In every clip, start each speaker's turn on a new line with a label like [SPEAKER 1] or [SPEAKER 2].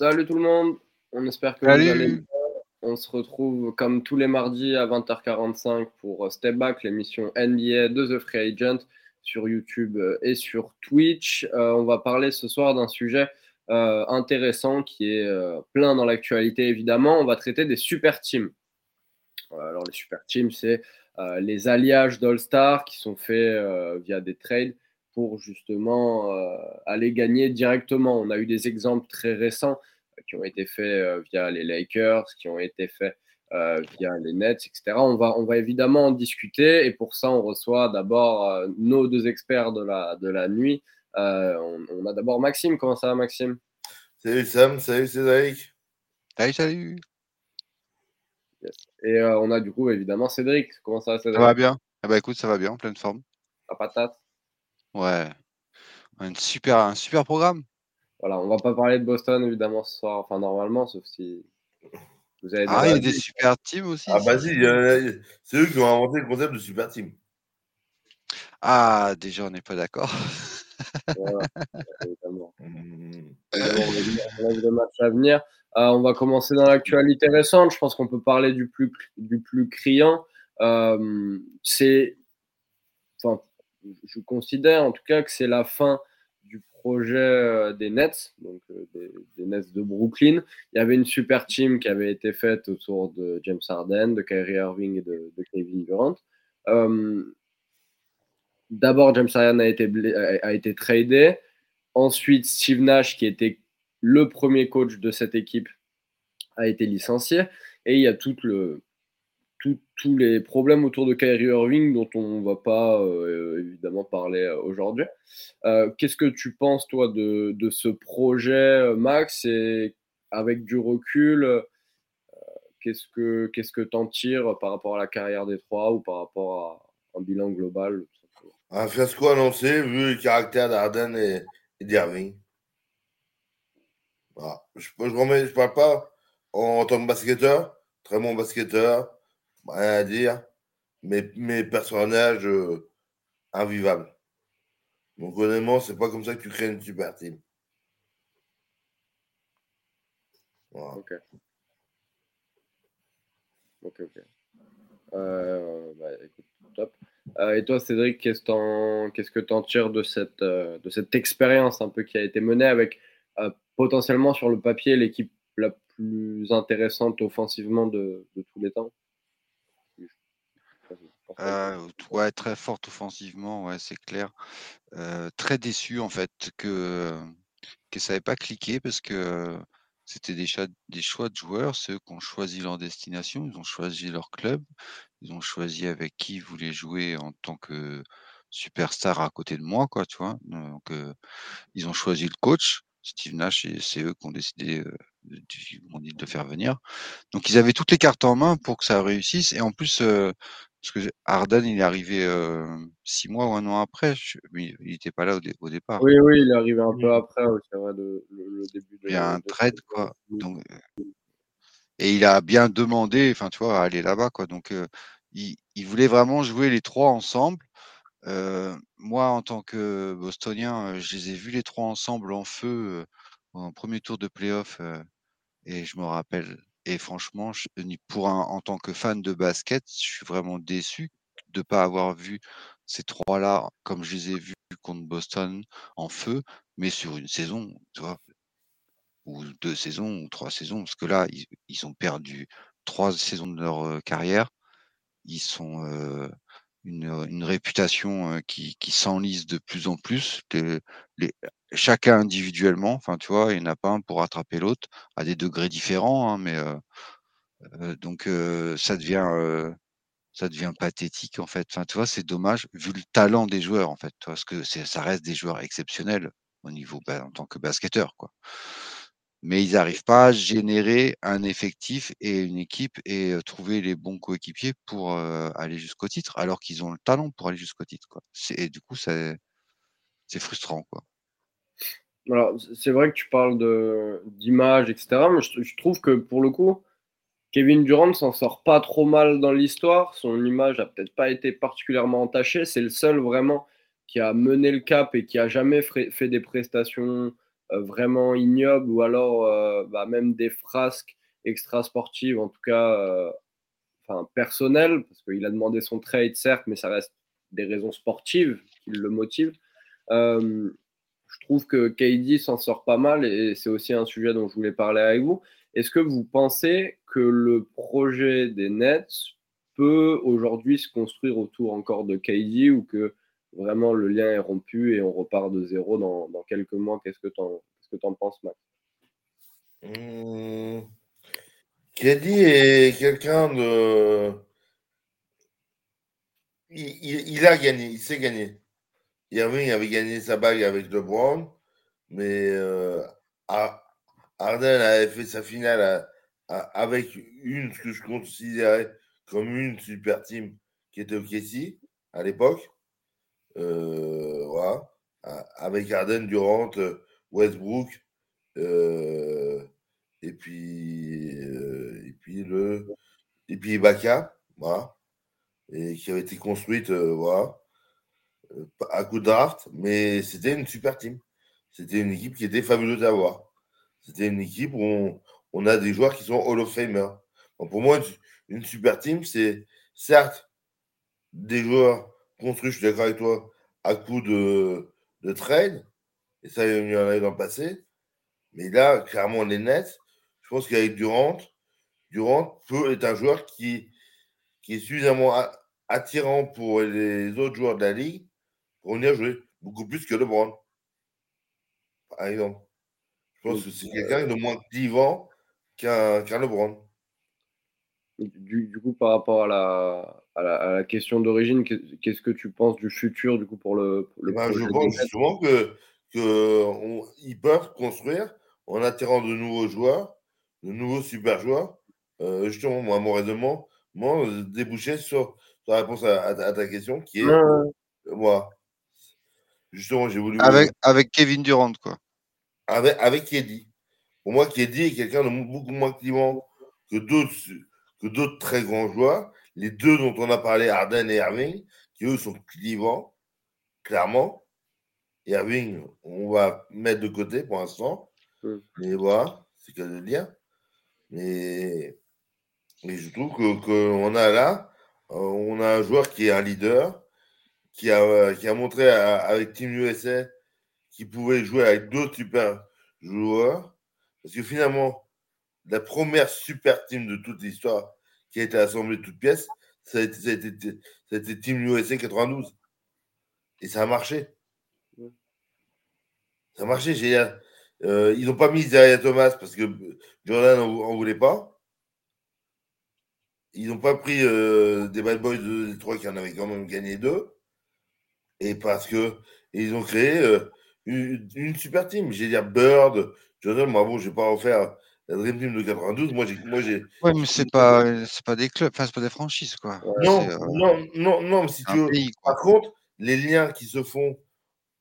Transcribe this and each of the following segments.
[SPEAKER 1] Salut tout le monde, on espère que vous allez bien. On se retrouve comme tous les mardis à 20h45 pour Step Back, l'émission NBA de The Free Agent sur YouTube et sur Twitch. Euh, on va parler ce soir d'un sujet euh, intéressant qui est euh, plein dans l'actualité évidemment. On va traiter des super teams. alors les super teams, c'est les alliages d'All-Star qui sont faits via des trades pour justement aller gagner directement. On a eu des exemples très récents qui ont été faits via les Lakers, qui ont été faits euh, via les Nets, etc. On va, on va évidemment en discuter et pour ça, on reçoit d'abord euh, nos deux experts de la, de la nuit. Euh, on, a d'abord Maxime. Comment ça va, Maxime?
[SPEAKER 2] Salut Sam, salut Cédric.
[SPEAKER 3] Salut, salut.
[SPEAKER 1] Et on a du coup évidemment Cédric. Comment ça va, Cédric?
[SPEAKER 3] Ça va bien. Ah bah écoute, ça va bien, en pleine forme.
[SPEAKER 1] La patate?
[SPEAKER 3] Ouais. Un super, un super programme.
[SPEAKER 1] Voilà, on va pas parler de Boston évidemment ce soir, enfin normalement, sauf si
[SPEAKER 3] ah, il y a des super teams aussi.
[SPEAKER 2] Ah, bah si, c'est eux qui ont inventé le concept de super team.
[SPEAKER 3] Ah, déjà, on n'est pas d'accord.
[SPEAKER 1] voilà, évidemment. Mmh. on matchs à venir. Euh, on va commencer dans l'actualité récente. Je pense qu'on peut parler du plus, du plus criant. Euh, c'est, je considère en tout cas que c'est la fin projet euh, des Nets, donc euh, des, Nets de Brooklyn. Il y avait une super team qui avait été faite autour de James Harden, de Kyrie Irving et de, Kevin Durant. Euh, d'abord, James Harden a été, a été tradé. Ensuite, Steve Nash, qui était le premier coach de cette équipe, a été licencié. Et il y a tout le, tous les problèmes autour de Kyrie Irving dont on ne va pas euh, évidemment parler euh, aujourd'hui. Euh, qu'est-ce que tu penses, toi, de, ce projet, Max? Et avec du recul, qu'est-ce que qu'est-ce que t'en tires par rapport à la carrière des trois ou par rapport à un bilan global
[SPEAKER 2] Un fiasco annoncé vu le caractère d'Arden et, d'Irving. Je ne parle pas en tant que basketteur, très bon basketteur, rien à dire. Mais mes personnages euh, invivables. Donc honnêtement, c'est pas comme ça que tu crées une super team.
[SPEAKER 1] Ok. Ok, ok. Euh, bah, top. Euh, et toi, Cédric, qu'est-ce, que tu en tires de cette, de cette expérience un peu qui a été menée avec potentiellement sur le papier l'équipe la plus intéressante offensivement de tous les temps?
[SPEAKER 3] Euh, ouais, très forte offensivement, ouais, c'est clair. Euh, très déçu en fait que que ça n'avait pas cliqué parce que c'était des, des choix de joueurs, ceux qui ont choisi leur destination, ils ont choisi leur club, ils ont choisi avec qui ils voulaient jouer en tant que superstar à côté de moi, quoi, tu vois? Donc, euh, ils ont choisi le coach, Steve Nash, et c'est eux qui ont décidé de, de faire venir. Donc, ils avaient toutes les cartes en main pour que ça réussisse. Et en plus, parce que Arden, il est arrivé six mois ou un an après. il n'était pas là au, départ.
[SPEAKER 1] Oui, oui, il est arrivé un peu après, c'est vrai, le, début
[SPEAKER 3] de. Il y a un trade, quoi. Donc, et il a bien demandé, enfin, tu vois, à aller là-bas, quoi. Donc, il, voulait vraiment jouer les trois ensemble. moi, en tant que Bostonien, je les ai vus les trois ensemble en feu en premier tour de playoff. et je me rappelle et franchement, pour en tant que fan de basket, je suis vraiment déçu de ne pas avoir vu ces trois-là comme je les ai vus contre Boston en feu, mais sur une saison, ou deux saisons, ou trois saisons, parce que là, ils, ont perdu trois saisons de leur carrière. Ils sont une, réputation qui, s'enlise de plus en plus. Chacun individuellement, enfin, tu vois, il n'y en a pas un pour rattraper l'autre à des degrés différents, hein, mais donc ça devient ça devient pathétique en fait. Enfin, tu vois, c'est dommage vu le talent des joueurs en fait, parce que ça reste des joueurs exceptionnels au niveau bah, en tant que basketteur, quoi mais ils n'arrivent pas à générer un effectif et une équipe et trouver les bons coéquipiers pour aller jusqu'au titre, alors qu'ils ont le talent pour aller jusqu'au titre. Quoi. Et du coup, c'est frustrant. Quoi.
[SPEAKER 1] Alors, c'est vrai que tu parles d'image, etc. Mais je, trouve que pour le coup, Kevin Durant s'en sort pas trop mal dans l'histoire. Son image a peut-être pas été particulièrement entachée. C'est le seul vraiment qui a mené le cap et qui a jamais fait des prestations vraiment ignobles ou alors bah, même des frasques extra-sportives, en tout cas enfin, personnelles, parce qu'il a demandé son trade, certes, mais ça reste des raisons sportives qui le motivent. Je trouve que KD s'en sort pas mal et c'est aussi un sujet dont je voulais parler avec vous. Est-ce que vous pensez que le projet des Nets peut aujourd'hui se construire autour encore de KD ou que vraiment le lien est rompu et on repart de zéro dans, quelques mois? Qu'est-ce que tu en, en, penses, Max?
[SPEAKER 2] Mmh. KD est quelqu'un de. Il, a gagné, il sait gagner. Irving avait gagné sa bague avec LeBron, mais euh, Arden avait fait sa finale avec une, ce que je considérais comme une super team qui était Kessie à l'époque. Euh, voilà. Avec Arden, Durant, Westbrook, euh, et puis euh, et puis le et puis Ibaka, voilà, et qui avait été construite, voilà, à coup de draft, mais c'était une super team. C'était une équipe qui était fabuleuse à voir. C'était une équipe où on, a des joueurs qui sont Hall of Famer. pour moi, une, super team, c'est certes des joueurs construits, je suis d'accord avec toi, à coup de, trade, et ça, il y en a eu dans le passé. Mais là, clairement, les Nets, je pense qu'avec Durant, Durant peut être un joueur qui, qui est suffisamment attirant pour les autres joueurs de la ligue pour venir jouer beaucoup plus que LeBron, par exemple. Je pense que c'est quelqu'un de moins clivant qu'un LeBron.
[SPEAKER 1] Du, coup, par rapport à la, à la, question d'origine, qu'est-ce que tu penses du futur du coup pour le,
[SPEAKER 2] le ben, Je pense justement que, que peuvent construire en attirant de nouveaux joueurs, de nouveaux super joueurs. Euh, justement, moi, mon raisonnement, moi, déboucher sur, la réponse à, ta question qui est moi.
[SPEAKER 3] Justement, j'ai voulu. Avec, avec Kevin Durant, quoi
[SPEAKER 2] avec, avec Pour moi, Kedi est quelqu'un de beaucoup moins clivant que d'autres, que d'autres très grands joueurs. Les deux dont on a parlé, Arden et Irving, qui eux sont clivants, clairement. Irving, on va mettre de côté pour l'instant. Mm. Mais voilà, c'est qu'à le dire. Mais, mais je trouve qu'on que a là, euh, on a un joueur qui est un leader, qui a, qui a montré avec Team USA qui pouvait jouer avec d'autres super joueurs. Parce que finalement, la première super team de toute l'histoire qui a été assemblée de toutes pièces, ça a été, ça a été, ça a été Team USA 92. Et ça a marché. Ça a marché. Euh, ils n'ont pas mis Isaiah Thomas parce que Jordan n'en voulait pas. Ils n'ont pas pris euh, des bad boys de Détroit qui en avaient quand même gagné deux. Et parce que ils ont créé euh, une, super team. J'ai dire Bird, Jordan, moi, bon, je vais pas refaire la Dream Team de 92. Moi, j'ai. Moi, j'ai
[SPEAKER 3] ouais, mais c'est pas, c'est pas des clubs, enfin, c'est pas des franchises, quoi.
[SPEAKER 2] Non, euh, non, non, non, mais si tu veux. par contre, les liens qui se font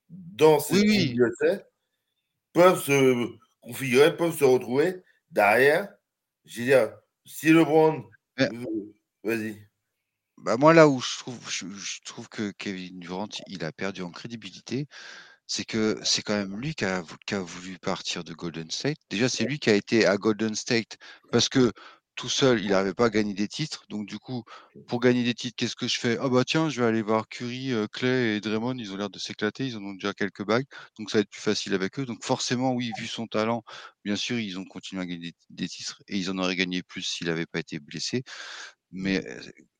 [SPEAKER 2] dans ces oui, peuvent se configurer, peuvent se retrouver derrière. J'ai dire, si LeBron. Vas-y.
[SPEAKER 3] Bah moi, là où je trouve, que Kevin Durant, il a perdu en crédibilité, c'est que c'est quand même lui qui a, voulu partir de Golden State. Déjà, c'est lui qui a été à Golden State parce que tout seul, il n'arrivait pas à gagner des titres. Donc, du coup, pour gagner des titres, qu'est-ce que je fais? Ah, bah tiens, je vais aller voir Curry, euh, Clay et Draymond. Ils ont l'air de s'éclater. Ils en ont déjà quelques bagues. Donc, ça va être plus facile avec eux. Donc, forcément, oui, vu son talent, bien sûr, ils ont continué à gagner des, titres et ils en auraient gagné plus s'il n'avait pas été blessé. Mais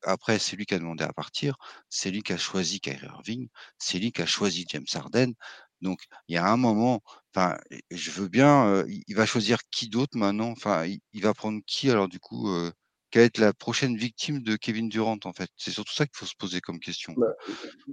[SPEAKER 3] après, c'est lui qui a demandé à partir, c'est lui qui a choisi Kyrie Irving, c'est lui qui a choisi James Harden. Donc, il y a un moment, enfin, je veux bien, il va choisir qui d'autre maintenant? Enfin, il, va prendre qui alors du coup Quelle va être la prochaine victime de Kevin Durant en fait? C'est surtout ça qu'il faut se poser comme question.
[SPEAKER 1] Bah,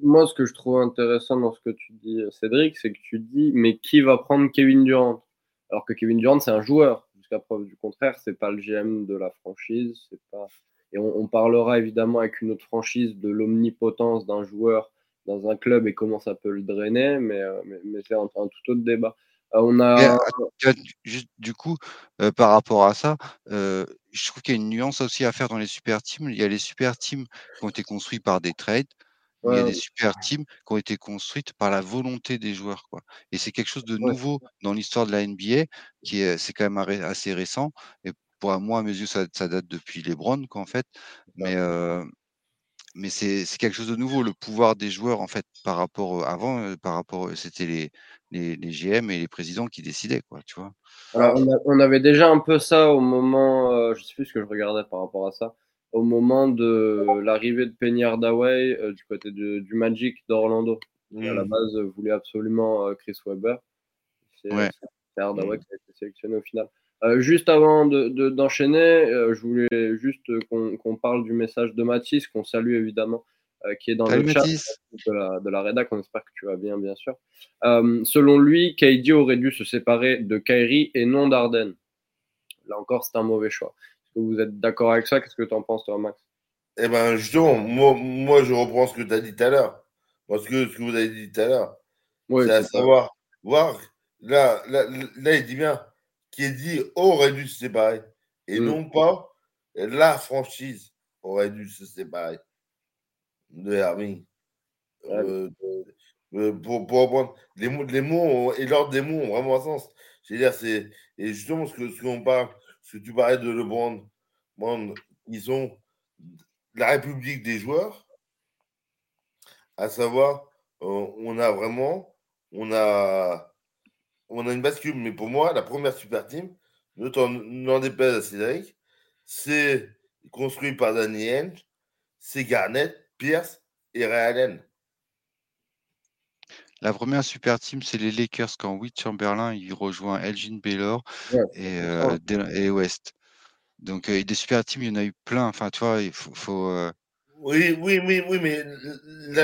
[SPEAKER 1] moi, ce que je trouve intéressant dans ce que tu dis, Cédric, c'est que tu dis, mais qui va prendre Kevin Durant? Alors que Kevin Durant, c'est un joueur. Jusqu'à preuve du contraire, c'est pas le GM de la franchise, c'est pas et on, parlera évidemment avec une autre franchise de l'omnipotence d'un joueur dans un club et comment ça peut le drainer, mais, euh, mais, c'est un, tout autre débat.
[SPEAKER 3] Euh, on a... juste, du coup, euh, par rapport à ça, je trouve qu'il y a une nuance aussi à faire dans les super teams. Il y a les super teams qui ont été construits par des trades. il y a des super teams qui ont été construites par la volonté des joueurs, quoi. Et c'est quelque chose de nouveau dans l'histoire de la NBA, qui est, c'est quand même assez récent. Et pour moi, à mes yeux, ça, ça date depuis les Browns, quoi, en fait. Mais, euh, mais c'est quelque chose de nouveau, le pouvoir des joueurs, en fait, par rapport avant, euh, par rapport, c'était les, les, les, GM et les présidents qui décidaient, quoi, tu vois.
[SPEAKER 1] Alors, on, avait déjà un peu ça au moment, euh, je sais plus ce que je regardais par rapport à ça, au moment de l'arrivée de Penny Hardaway euh, du côté de, du Magic d'Orlando. À la mmh. base, voulait absolument Chris Webber. C'est ouais. Hardaway mmh. qui a été sélectionné au final. Euh, juste avant d'enchaîner, de, euh, je voulais juste qu'on parle du message de Mathis, qu'on salue évidemment, euh, qui est dans le chat de la, de la rédac. On espère que tu vas bien, bien sûr. selon lui, KD aurait dû se séparer de Kyrie et non d'Arden. Là encore, c'est un mauvais choix. Est-ce que vous êtes d'accord avec ça? Qu'est-ce que tu en penses, toi, Max?
[SPEAKER 2] Eh bien, justement, moi, moi, je reprends ce que tu as dit tout à l'heure. Parce que ce que vous avez dit tout à l'heure, c'est à savoir, voir, là, là, là, il dit bien, qui dit aurait dû se séparer et mm. non pas la franchise aurait dû se séparer de Hermine. Euh, pour, pour les mots, les mots et l'ordre des mots ont vraiment un sens. C'est et justement ce que ce qu'on parle, ce que tu parlais de LeBron, ils sont la République des joueurs, à savoir, euh, on a vraiment, on a on a une bascule. Mais pour moi, la première super team, n'en déplaise à Cédric, c'est construit par Danny Henge, c'est Garnett, Pierce et Ray Allen.
[SPEAKER 3] La première super team, c'est les Lakers quand Witt Chamberlain il rejoint Elgin Baylor et, euh, et, West. Donc euh, des super teams, il y en a eu plein. Enfin, tu vois, il faut, euh,
[SPEAKER 2] oui, oui, oui, oui, mais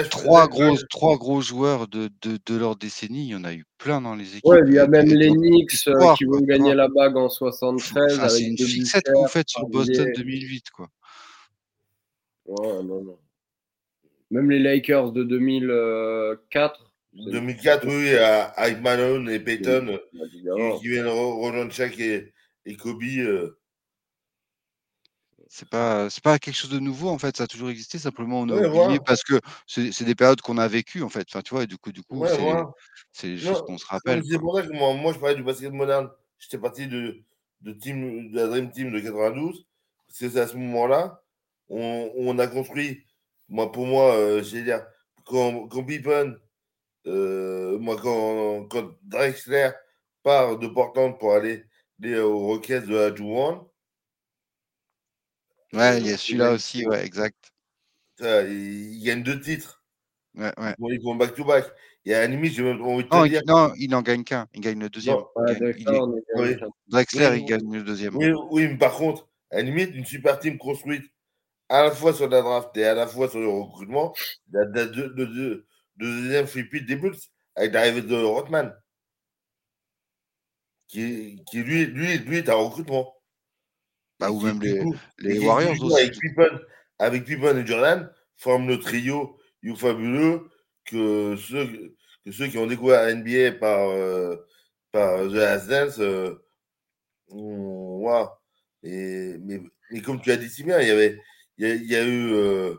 [SPEAKER 3] trois, gros, trois gros joueurs de, de, de, leur décennie, il y en a eu plein dans les équipes.
[SPEAKER 1] Ouais, il y a même les Knicks euh, qui vont gagner la bague en 73.
[SPEAKER 3] c'est une fixette qu'on fait sur Boston 2008, quoi.
[SPEAKER 1] Ouais, non, non. Même les Lakers de 2004.
[SPEAKER 2] 2004, oui, avec Malone et Payton, qui, viennent rejoindre Shaq et, et Kobe. Euh,
[SPEAKER 3] c'est pas, c'est pas quelque chose de nouveau en fait, ça a toujours existé. Simplement, on a oublié parce que c'est, des périodes qu'on a vécues en fait. Enfin, tu vois, et du coup, du coup, c'est, des choses qu'on se rappelle.
[SPEAKER 2] C'est pour ça que moi, moi, je parlais du basket moderne. J'étais parti de, de, team, de la Dream Team de 92. C'est à ce moment-là, on, on, a construit. Moi, pour moi, euh, j'ai dire, quand, quand Pippen, euh, moi, quand, quand Drexler part de Portland pour aller, aller aux requêtes de la Juwan,
[SPEAKER 3] Ouais, il y a celui-là aussi, ouais, exact.
[SPEAKER 2] il gagne deux titres.
[SPEAKER 3] Ouais, ouais.
[SPEAKER 2] Ils vont back-to-back. Il y a un limite, j'ai même envie de
[SPEAKER 3] te non, dire. non, il n'en gagne qu'un. Il gagne le deuxième. Drexler, il gagne le deuxième.
[SPEAKER 2] Oui, oui, mais par contre, à la limite, une super team construite à la fois sur la draft et à la fois sur le recrutement, la, la, de, deuxième flip des Bulls avec l'arrivée de Rothman. Qui, qui lui, lui, lui est un recrutement.
[SPEAKER 3] Bah, ou même les, les Warriors aussi.
[SPEAKER 2] Avec Pippen, avec Pippen et Jordan, forment le trio You Fabuleux que ceux, que ceux qui ont découvert la NBA par, euh, par The Last Dance. Euh, et, mais, mais, comme tu as dit si bien, il y, avait, il y a, il y a eu euh,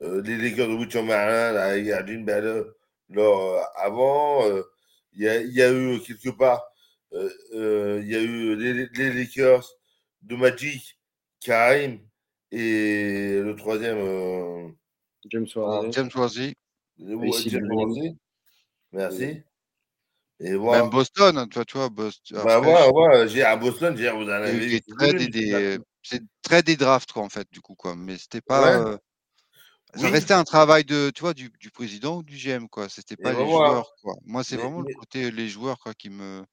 [SPEAKER 2] les Lakers de Witcher Marin avec Arjun Bader avant. il, y a, il y a eu quelque part, il y a eu les, les Lakers de Magic, Karim et le troisième. Euh...
[SPEAKER 1] James Worthy.
[SPEAKER 3] James Worthy.
[SPEAKER 2] James Merci.
[SPEAKER 3] Et voilà. Même Boston, toi, tu vois, Boston.
[SPEAKER 2] Bah ouais, ouais, j'ai à Boston, j'ai vous en avez
[SPEAKER 3] C'est très des drafts, quoi, en fait, du coup, quoi. Mais c'était pas. Euh... Ça restait un travail de, tu vois, du, du président ou du GM, quoi. C'était pas les joueurs, quoi. Moi, c'est vraiment le côté les joueurs, quoi, qui me.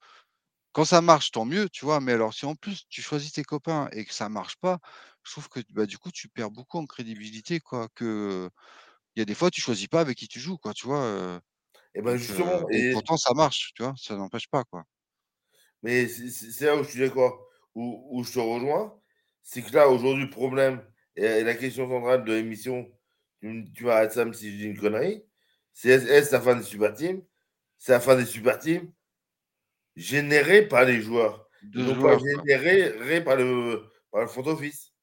[SPEAKER 3] Quand ça marche, tant mieux, tu vois. Mais alors, si en plus tu choisis tes copains et que ça marche pas, je trouve que bah, du coup, tu perds beaucoup en crédibilité, quoi. Que il y a des fois, tu choisis pas avec qui tu joues, quoi, tu vois.
[SPEAKER 2] Et ben justement,
[SPEAKER 3] et, pourtant ça marche, tu vois. Ça n'empêche pas, quoi.
[SPEAKER 2] Mais c'est là où je suis d'accord, où, où, je te rejoins, c'est que là aujourd'hui le problème et, la question centrale de l'émission, tu, tu m'arrêtes ça, si je dis une connerie, c'est est-ce la fin des super teams? C'est la fin des super teams? Généré par les joueurs. non pas généré par le, par le front office.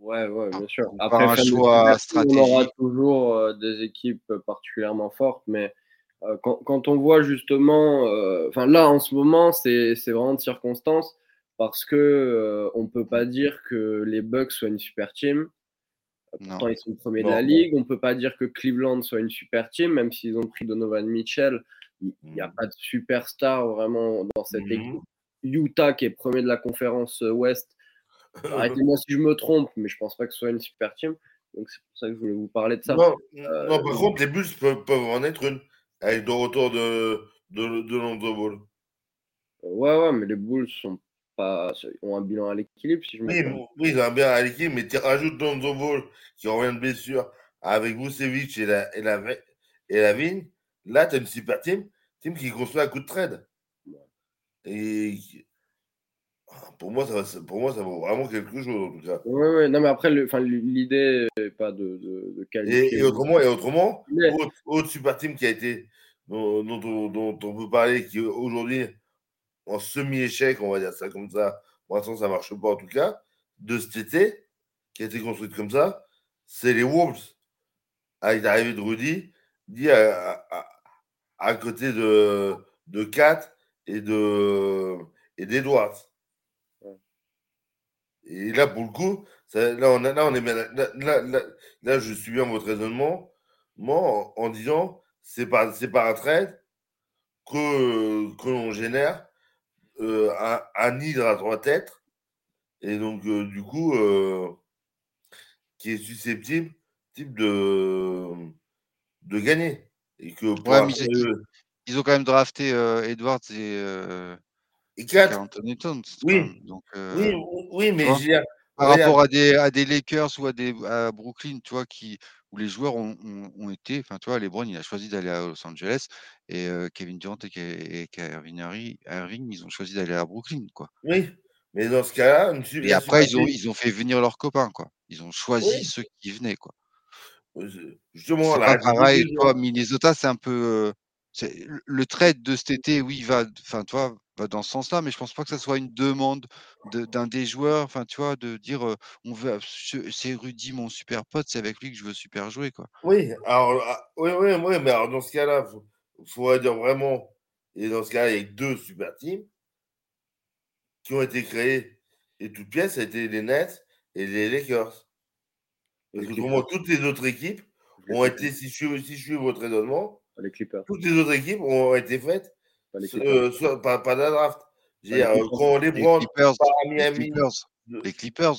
[SPEAKER 1] Ouais, ouais, bien sûr.
[SPEAKER 3] Après, un choix stratégique.
[SPEAKER 1] On aura toujours euh, des équipes particulièrement fortes, mais euh, quand, quand, on voit justement, euh, enfin là en ce moment, c'est vraiment de circonstance parce que on peut pas dire que les Bucks soient une super team. Pourtant, ils sont premiers de la ligue. On peut pas dire que Cleveland soit une super team, même s'ils ont pris Donovan Mitchell. Il n'y a mm. pas de superstar vraiment dans cette mm. équipe. Utah, qui est premier de la conférence Ouest, arrêtez-moi si je me trompe, mais je pense pas que ce soit une super team. Donc c'est pour ça que je voulais vous parler de ça.
[SPEAKER 2] Non, euh, par contre, les Bulls peuvent, en être une, avec le retour de, de, de Lonzo Ball.
[SPEAKER 1] Ouais, ouais, mais les Bulls sont pas, ont un bilan à l'équilibre, si je
[SPEAKER 2] oui, oui, ils ont un bilan à l'équilibre, mais tu rajoutes Lonzo Ball qui revient de blessure avec Vucevic et la, et la, et la Vigne. Là, tu as une super team, team qui construit un coup de trade. Et pour moi, ça, pour moi, ça vaut vraiment quelque chose, en tout cas.
[SPEAKER 1] Oui, oui, non, mais après, l'idée n'est pas de, de,
[SPEAKER 2] qualifier. Et, autrement, et autrement autre, super team qui a été, dont, dont, on peut parler, qui aujourd'hui, en semi-échec, on va dire ça comme ça, pour l'instant, ça ne marche pas en tout cas, de cet été, qui a été construite comme ça, c'est les Wolves. Avec l'arrivée de Rudy, dit à, à, côté de, de Kat et de et. Et là, pour le coup, là, on, là, on est là, là, je suis bien votre raisonnement moi, en, disant c'est par, par un trade que, que l'on génère euh, un, un, hydre à trois têtes et donc euh, du coup euh, qui est susceptible type de, de gagner. Et que
[SPEAKER 3] ils, ont quand même drafté Edwards et
[SPEAKER 2] et
[SPEAKER 3] Anthony Towns.
[SPEAKER 2] Oui.
[SPEAKER 3] Donc,
[SPEAKER 2] oui, oui, mais
[SPEAKER 3] par rapport à des, à des Lakers ou à, des, à Brooklyn, tu vois, qui, où les joueurs ont, ont, été, enfin, tu vois, LeBron, il a choisi d'aller à Los Angeles et Kevin Durant et, et Irving, Irving, ils ont choisi d'aller à Brooklyn, quoi.
[SPEAKER 2] Oui, mais dans ce cas-là,
[SPEAKER 3] et après, ils ont, ils ont fait venir leurs copains, quoi. Ils ont choisi ceux qui venaient, quoi.
[SPEAKER 2] Justement,
[SPEAKER 3] là, pareil, toi, Minnesota, c'est un peu. le trade de cet été, oui, va, enfin, toi, dans ce sens-là, mais je pense pas que ça soit une demande d'un des joueurs, enfin, tu vois, de dire on veut, c'est Rudy, mon super pote, c'est avec lui que je veux super jouer, quoi.
[SPEAKER 2] Oui, alors, ah, oui, oui, oui, mais alors, dans ce cas-là, il faut, dire vraiment, et dans ce cas-là, il y a deux super teams qui ont été créés, et toutes pièces, ça a été les Nets et les Lakers. Parce que pour toutes les autres équipes ont été, si je, si je suis votre raisonnement,
[SPEAKER 1] les Clippers.
[SPEAKER 2] toutes les autres équipes ont été faites pas, les euh, la draft. Euh, quand les, les
[SPEAKER 3] Clippers, les Clippers, les Clippers.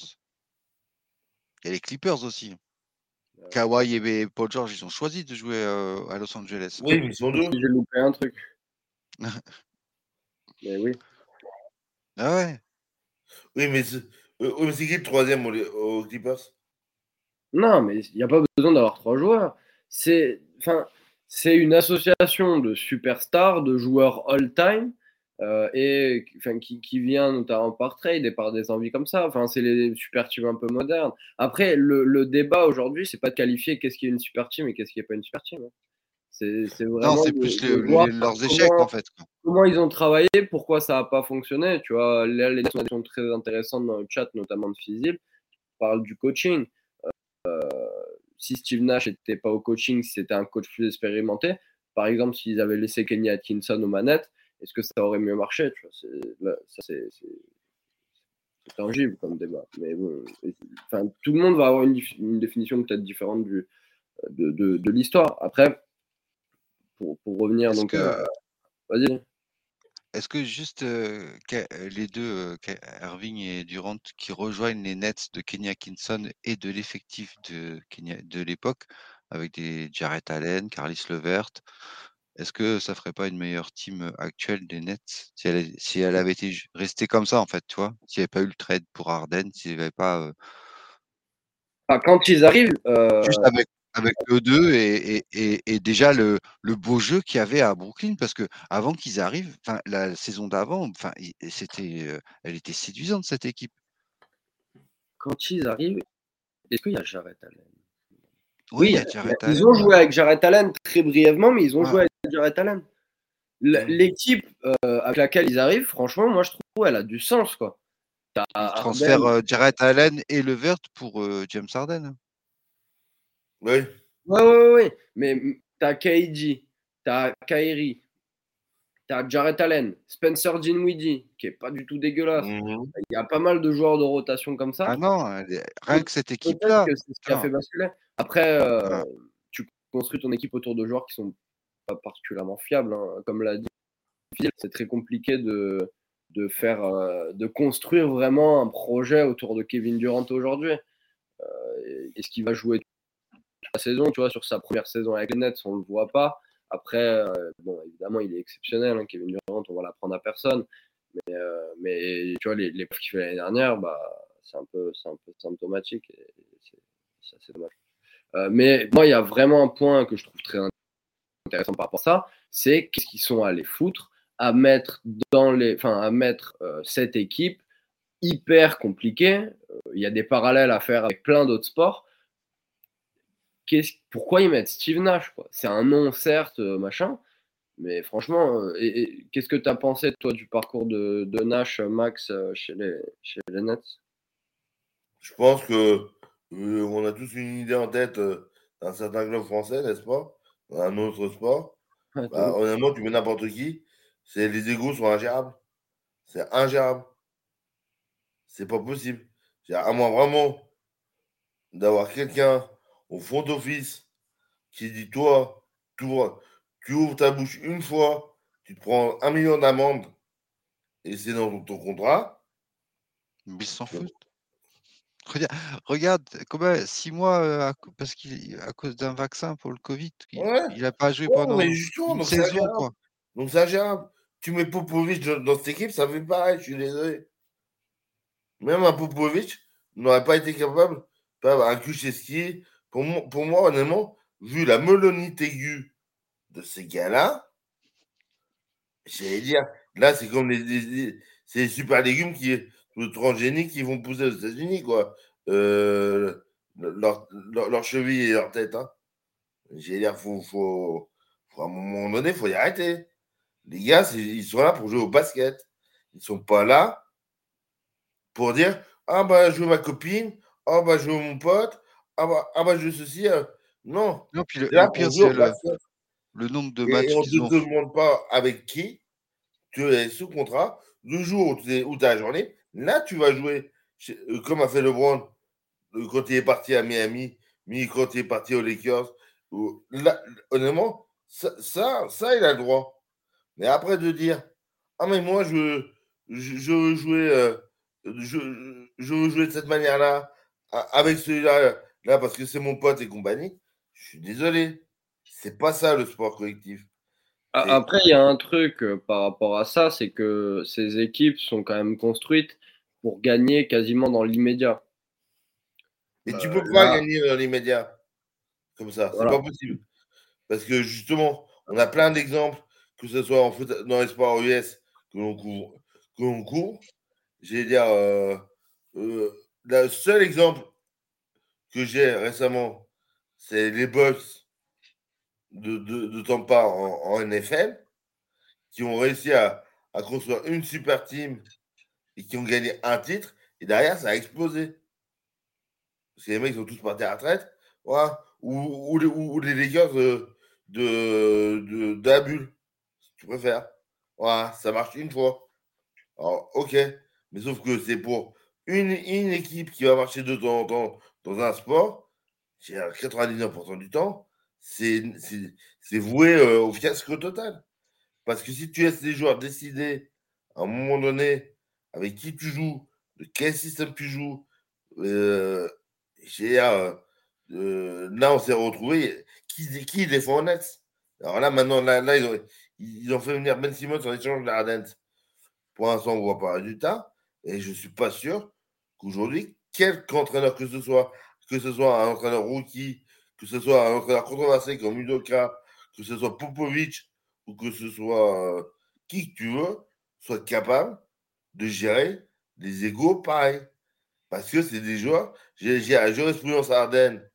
[SPEAKER 3] Il y a les Clippers aussi. Kawhi et Paul George, ils ont choisi de jouer euh, à Los Angeles.
[SPEAKER 2] Oui, mais ils sont deux.
[SPEAKER 1] J'ai loupé un truc. mais oui.
[SPEAKER 3] Ah ouais.
[SPEAKER 2] Oui, mais c'est euh, qui le troisième aux, Clippers?
[SPEAKER 1] Non, mais il n'y a pas besoin d'avoir trois joueurs. C'est. Enfin c'est une association de superstars, de joueurs all-time, euh, et enfin, qui, qui, vient notamment par trade et par des envies comme ça. Enfin, c'est les super teams un peu modernes. Après, le, le débat aujourd'hui, c'est pas de qualifier qu'est-ce qui est une super team et qu'est-ce qui n'est pas une super team. Hein. C'est, vraiment.
[SPEAKER 3] Non, c'est plus leurs échecs en fait.
[SPEAKER 1] Comment ils ont travaillé, pourquoi ça n'a pas fonctionné. Tu vois, là, les sont très intéressantes dans le chat, notamment de Physible, qui parlent du coaching. Euh, si Steve Nash n'était pas au coaching, si c'était un coach plus expérimenté, par exemple, s'ils avaient laissé Kenny Atkinson aux manettes, est-ce que ça aurait mieux marché C'est tangible comme débat. Mais enfin, tout le monde va avoir une, définition peut-être différente du, de, de, l'histoire. Après, pour, pour revenir, donc, vas-y.
[SPEAKER 3] Est-ce que juste les deux, Irving et Durant, qui rejoignent les Nets de Kenny Atkinson et de l'effectif de, de l'époque, avec des Jarrett Allen, Carlis Levert, est-ce que ça ferait pas une meilleure team actuelle des Nets? Si elle, si elle avait été restée comme ça, en fait, tu vois? S'il n'y avait pas eu le trade pour Arden, s'il n'y avait pas.
[SPEAKER 1] quand ils arrivent.
[SPEAKER 3] Juste avec, avec le 2 et, et, et, déjà le, le beau jeu qu'il y avait à Brooklyn, parce que avant qu'ils arrivent, la saison d'avant, enfin, c'était, euh, elle était séduisante cette équipe.
[SPEAKER 1] Quand ils arrivent, est-ce qu'il y a Jarrett Allen?
[SPEAKER 3] Oui, il y a Jarrett
[SPEAKER 1] Allen. Ils ont joué avec Jarrett Allen très brièvement, mais ils ont joué avec Jarrett Allen. L'équipe euh, avec laquelle ils arrivent, franchement, moi je trouve elle a du sens quoi.
[SPEAKER 3] Il transfère euh, Jared Allen et Levert pour James Harden.
[SPEAKER 2] Oui.
[SPEAKER 1] Ouais, ouais, ouais. Mais t'as KD, t'as Kyrie, t'as Jared Allen, Spencer Dinwiddie, qui est pas du tout dégueulasse.
[SPEAKER 2] Mhm.
[SPEAKER 1] Il y a pas mal de joueurs de rotation comme ça.
[SPEAKER 3] Ah non, rien que cette équipe-là.
[SPEAKER 1] C'est ce qui a fait basculer. Après, euh, tu construis ton équipe autour de joueurs qui sont pas particulièrement fiables. Hein. Comme l'a dit c'est très compliqué de, de faire, euh, de construire vraiment un projet autour de Kevin Durant aujourd'hui. Euh, Est-ce qu'il va jouer la saison Tu vois, sur sa première saison avec les Nets, on le voit pas. Après, euh, bon, évidemment, il est exceptionnel, hein, Kevin Durant, on va l'apprendre à personne. Mais, euh, tu vois, les, les qu'il fait l'année dernière, bah, c'est un, peu, un peu symptomatique. Et c'est assez dommage. Euh, mais moi, il y a vraiment un point que je trouve très intéressant par rapport à ça, c'est qu'est-ce qu'ils sont allés foutre à mettre dans les, enfin, à mettre cette équipe hyper compliquée. Il y a des parallèles à faire avec plein d'autres sports. Pourquoi ils mettent Steve Nash C'est un nom, certes, euh, machin, mais franchement, qu'est-ce que tu as pensé, toi, du parcours de, de Nash, Max, chez les, chez les Nets?
[SPEAKER 2] Je pense que on a tous une idée en tête d'un certain club français, n'est-ce pas? Dans un autre sport. bah, honnêtement, tu mets n'importe qui, c'est les égaux sont ingérables. C'est ingérable. C'est pas possible. À moins vraiment d'avoir quelqu'un au fond d'office qui dit Toi, tu, tu ouvres ta bouche une fois, tu te prends un million d'amende et c'est dans ton contrat.
[SPEAKER 3] Mais s'en fout. Regarde, regarde comment six mois euh, parce qu'il à cause d'un vaccin pour le Covid, il n'a pas joué pendant une saison. Quoi.
[SPEAKER 2] Donc c'est ingérable. Tu mets Popovic dans cette équipe, ça fait pareil, je suis désolé. Même un Popovic n'aurait pas été capable, un Kucheski. Pour moi, honnêtement, vu la melonite aiguë de ces gars-là, j'allais dire, là, c'est comme les, super légumes qui, transgéniques qui vont pousser aux États-Unis, quoi. Euh, leur, et leur tête. Hein. J'allais dire, faut, faut, à un moment donné, il faut y arrêter. Les gars, ils sont là pour jouer au basket. Ils ne sont pas là pour dire Ah, bah, je veux ma copine. Ah, bah, je veux mon pote. Ah, bah, ah, bah je ceci. Euh. Non.
[SPEAKER 3] Non, puis le, pire, c'est le, nombre de matchs.
[SPEAKER 2] Et on ne te demande pas avec qui tu es sous contrat. Le jour où tu as la journée, là, tu vas jouer euh, comme a fait LeBron euh, quand il est parti à Miami, mais quand il est parti aux Lakers. Là, honnêtement, ça, ça, ça, il a le droit. Mais après de dire Ah, mais moi, je, je, veux jouer. Euh, je, je, veux jouer de cette manière-là, avec celui-là, là, parce que c'est mon pote et compagnie. Je suis désolé. C'est pas ça le sport collectif.
[SPEAKER 1] Après, il y a un truc euh, par rapport à ça, c'est que ces équipes sont quand même construites pour gagner quasiment dans l'immédiat.
[SPEAKER 2] Et tu euh, peux pas gagner dans l'immédiat comme ça. C'est pas possible. Parce que justement, on a plein d'exemples que ce soit en foot, dans les sports US que l'on couvre, que l'on couvre. J'ai dire, euh, euh, le seul exemple que j'ai récemment, c'est les Bucks de, de, Tampa en, NFL, qui ont réussi à, à, construire une super team et qui ont gagné un titre. Et derrière, ça a explosé. Parce que les mecs sont tous partis à la retraite. Ou, ou, les Lakers de, de, la bulle tu préfères. Voilà, ça marche une fois. Alors, ok. Mais sauf que c'est pour une, une, équipe qui va marcher de temps en temps dans un sport, 99% du temps, c'est voué euh, au fiasco total. Parce que si tu laisses les joueurs décider à un moment donné avec qui tu joues, de quel système tu joues, euh, euh, là on s'est retrouvé. Qui, qui défend en net Alors là, maintenant, là, ils, ont, ils ont fait venir Ben Simmons en échange d'Ardent. Pour l'instant, on ne voit pas le résultat. Et je ne suis pas sûr qu'aujourd'hui, quel entraîneur que ce soit, que ce soit un entraîneur rookie, que ce soit un entraîneur controversé comme Udoka, que ce soit Popovic ou que ce soit euh, qui que tu veux, soit capable de gérer des égaux pareils. Parce que c'est des joueurs. J'ai la jurisprudence Ardennes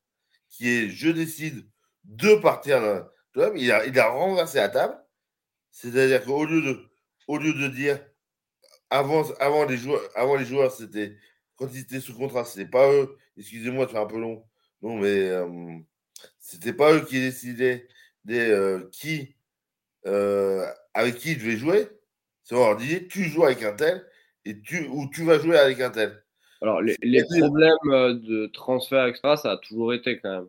[SPEAKER 2] qui est je décide de partir. il, a, il a renversé la table c'est-à-dire qu'au lieu de, lieu de dire avant, avant les joueurs, avant les joueurs, c'était quand ils étaient sous contrat, c'était pas eux. Excusez-moi, c'est un peu long. Non, mais euh, c'était pas eux qui décidaient des, euh, qui, euh, avec qui ils devaient jouer. C'est leur disait, tu joues avec un tel et tu, ou tu vas jouer avec un tel.
[SPEAKER 1] Alors, les, les problèmes de transfert, etc., ça a toujours été quand même.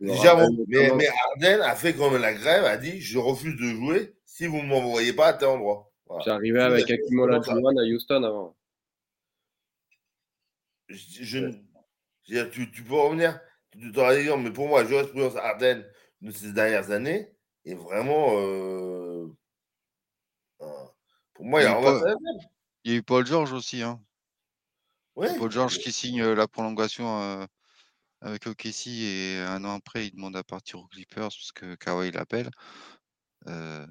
[SPEAKER 2] Déjà, mais, mais Arden a fait comme la grève, a dit je refuse de jouer si vous ne m'envoyez pas à tel endroit.
[SPEAKER 1] Voilà. Arrivé avec Akimola Olajuwon à Houston avant.
[SPEAKER 2] Je, je, tu, tu, peux revenir, mais pour moi, jurisprudence Arden de ces dernières années est vraiment. Euh,
[SPEAKER 3] pour moi, il y a, Paul, il y a eu Paul George aussi. Hein. Ouais. Paul George qui signe euh, la prolongation. Euh, avec OKC et un an après, il demande à partir aux Clippers parce que Kawhi l'appelle. Euh...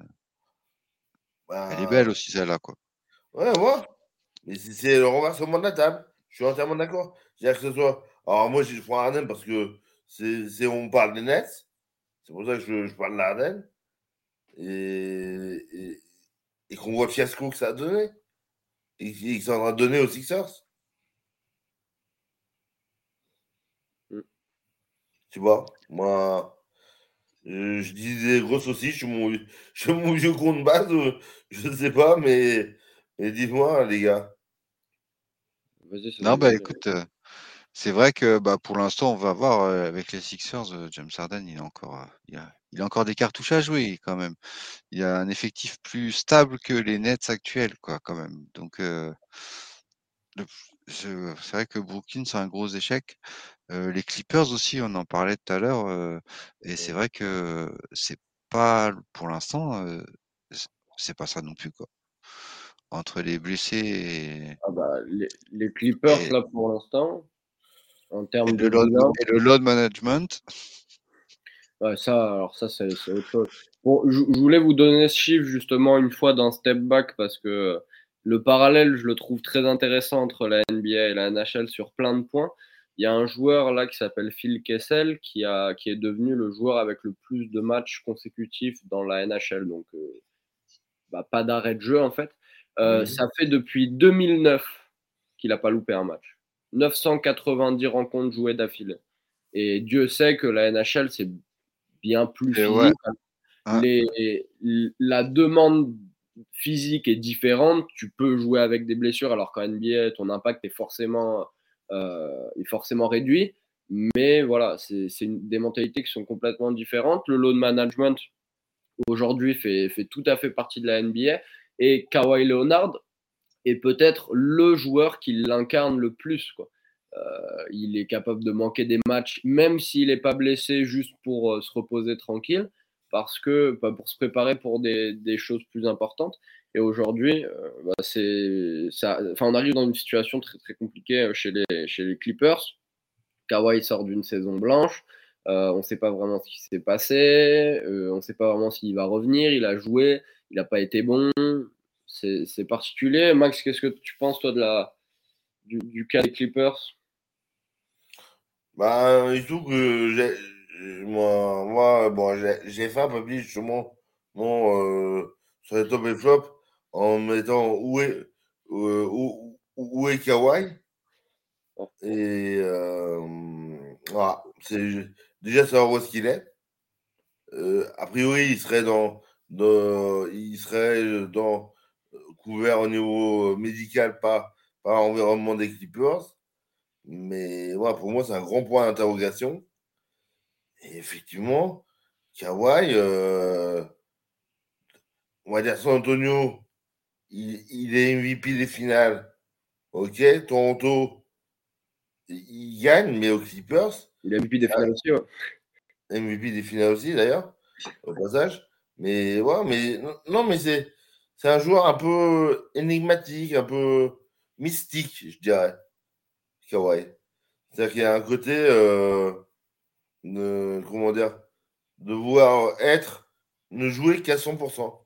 [SPEAKER 3] Elle est bah belle aussi, celle-là, quoi.
[SPEAKER 2] Ouais, moi. Mais c'est le renversement de la table. Je suis entièrement d'accord. C'est-à-dire que ce soit. Alors, moi, je prends Arden parce que c'est on parle des Nets. C'est pour ça que je, je parle d'Arden. Et, et, et qu'on voit le fiasco que ça a donné. Et, et que ça en a donné aux Sixers. Tu vois, moi, je, dis des grosses aussi, je suis mon, je suis mon vieux con de base, je ne sais pas, mais, mais dites-moi, les gars.
[SPEAKER 3] Non, bah écoute, euh, c'est vrai que bah, pour l'instant, on va voir euh, avec les Sixers, euh, James Harden, il a encore, il a, il a encore des cartouches à jouer quand même. Il a un effectif plus stable que les Nets actuels, quoi, quand même. Donc, c'est vrai que Brooklyn, c'est un gros échec les Clippers aussi, on en parlait tout à l'heure, et c'est vrai que c'est pas pour l'instant, c'est pas ça non plus quoi. Entre les blessés et
[SPEAKER 1] ah bah, les, Clippers là pour l'instant, en termes de
[SPEAKER 3] load, et le load management.
[SPEAKER 1] Ouais, ça, alors ça c'est autre chose. Bon, je, voulais vous donner ce chiffre justement une fois d'un step back parce que le parallèle, je le trouve très intéressant entre la NBA et la NHL sur plein de points. Il y a un joueur là qui s'appelle Phil Kessel qui, a, qui est devenu le joueur avec le plus de matchs consécutifs dans la NHL. Donc, euh, bah, pas d'arrêt de jeu en fait. Euh, ça fait depuis 2009 qu'il n'a pas loupé un match. 990 rencontres jouées d'affilée. Et Dieu sait que la NHL, c'est bien plus physique. Les, la demande physique est différente. Tu peux jouer avec des blessures, alors qu'en NBA, ton impact est forcément euh, est forcément réduit. Mais voilà, c'est des mentalités qui sont complètement différentes. Le load management, aujourd'hui, fait, fait tout à fait partie de la NBA. Et Kawhi Leonard est peut-être le joueur qui l'incarne le plus. Euh, il est capable de manquer des matchs, même s'il n'est pas blessé, juste pour euh, se reposer tranquille, parce que bah, pour se préparer pour des, choses plus importantes. Et aujourd'hui, euh, bah, on arrive dans une situation très compliquée chez les Clippers. Kawhi sort d'une saison blanche. On ne sait pas vraiment ce qui s'est passé. on ne sait pas vraiment s'il va revenir. Il a joué. Il n'a pas été bon. C'est particulier. Max, qu'est-ce que tu penses toi de la du, du cas des Clippers?
[SPEAKER 2] Bah, il trouve que moi, moi, bon, j'ai fait un peu plus justement sur les top et flop en mettant où est, euh, où, où, est Kawhi. Et euh, voilà, c'est déjà savoir où est-ce qu'il est. Euh, a priori, il serait dans, il serait dans couvert au niveau médical par, par l'environnement des Clippers. Mais voilà, pour moi, c'est un grand point d'interrogation. Et effectivement, Kawhi, euh, on va dire San Antonio, il, est MVP des finales. Ok, Toronto, il gagne, mais aux Clippers.
[SPEAKER 1] Il est MVP des finales aussi, ouais.
[SPEAKER 2] MVP des finales aussi, d'ailleurs, au passage. Mais ouais, mais non, mais c'est, c'est un joueur un peu énigmatique, un peu mystique, je dirais. Kawhi. C'est-à-dire qu'il y a un côté, euh, de, comment dire, de vouloir être, ne jouer qu'à 100%.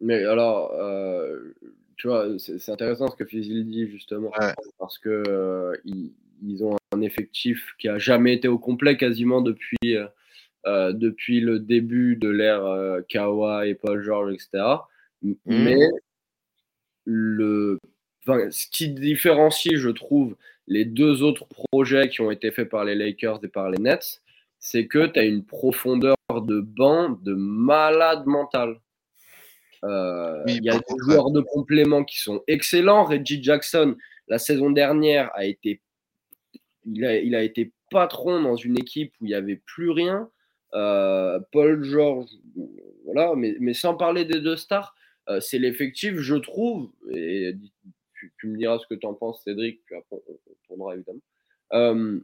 [SPEAKER 1] Mais alors, euh, tu vois, c'est intéressant ce que Fizil dit justement, parce que euh, ils, ont un effectif qui a jamais été au complet quasiment depuis, euh, depuis le début de l'ère Kawa et Paul George, etc. Mmh. Mais le, ce qui différencie, je trouve, les deux autres projets qui ont été faits par les Lakers et par les Nets, c'est que tu as une profondeur de banc de malade mental. Euh, il y a des joueurs de complément qui sont excellents. Reggie Jackson, la saison dernière, a été, il a, il a été patron dans une équipe où il n'y avait plus rien. Euh, Paul George, voilà, mais, sans parler des deux stars, euh, c'est l'effectif, je trouve, et tu, me diras ce que tu en penses, Cédric, puis après on, tournera évidemment. Euh,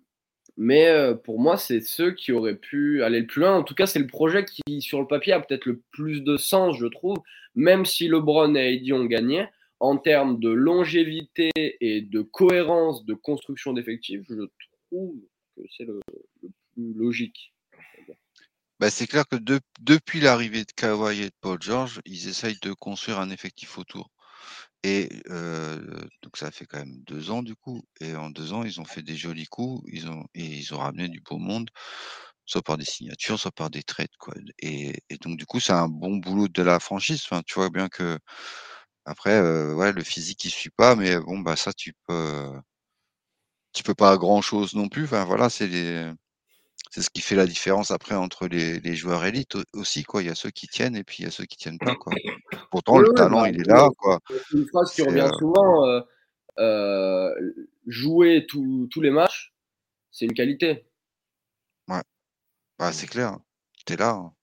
[SPEAKER 1] mais pour moi, c'est ceux qui auraient pu aller le plus loin. En tout cas, c'est le projet qui, sur le papier, a peut-être le plus de sens, je trouve, même si LeBron et Heidi ont gagné. En termes de longévité et de cohérence de construction d'effectifs, je trouve que c'est le, plus logique.
[SPEAKER 3] Bah, c'est clair que depuis l'arrivée de Kawhi et de Paul George, ils essayent de construire un effectif autour. Et donc ça fait quand même deux ans du coup. Et en deux ans, ils ont fait des jolis coups. Ils ont et ils ont ramené du beau monde, soit par des signatures, soit par des trades quoi. Et, donc du coup, c'est un bon boulot de la franchise. Enfin, tu vois bien que après, ouais, le physique il suit pas, mais bon bah ça tu peux tu peux pas grand chose non plus. Enfin voilà, c'est les c'est ce qui fait la différence après entre les, joueurs élites aussi quoi. Il y a ceux qui tiennent et puis il y a ceux qui tiennent pas quoi. Pourtant le talent bah, il est là quoi.
[SPEAKER 1] Une phrase qui revient euh souvent euh, euh, jouer tous les matchs, c'est une qualité.
[SPEAKER 3] Ouais, bah, c'est clair. Hein. Tu es là. Hein.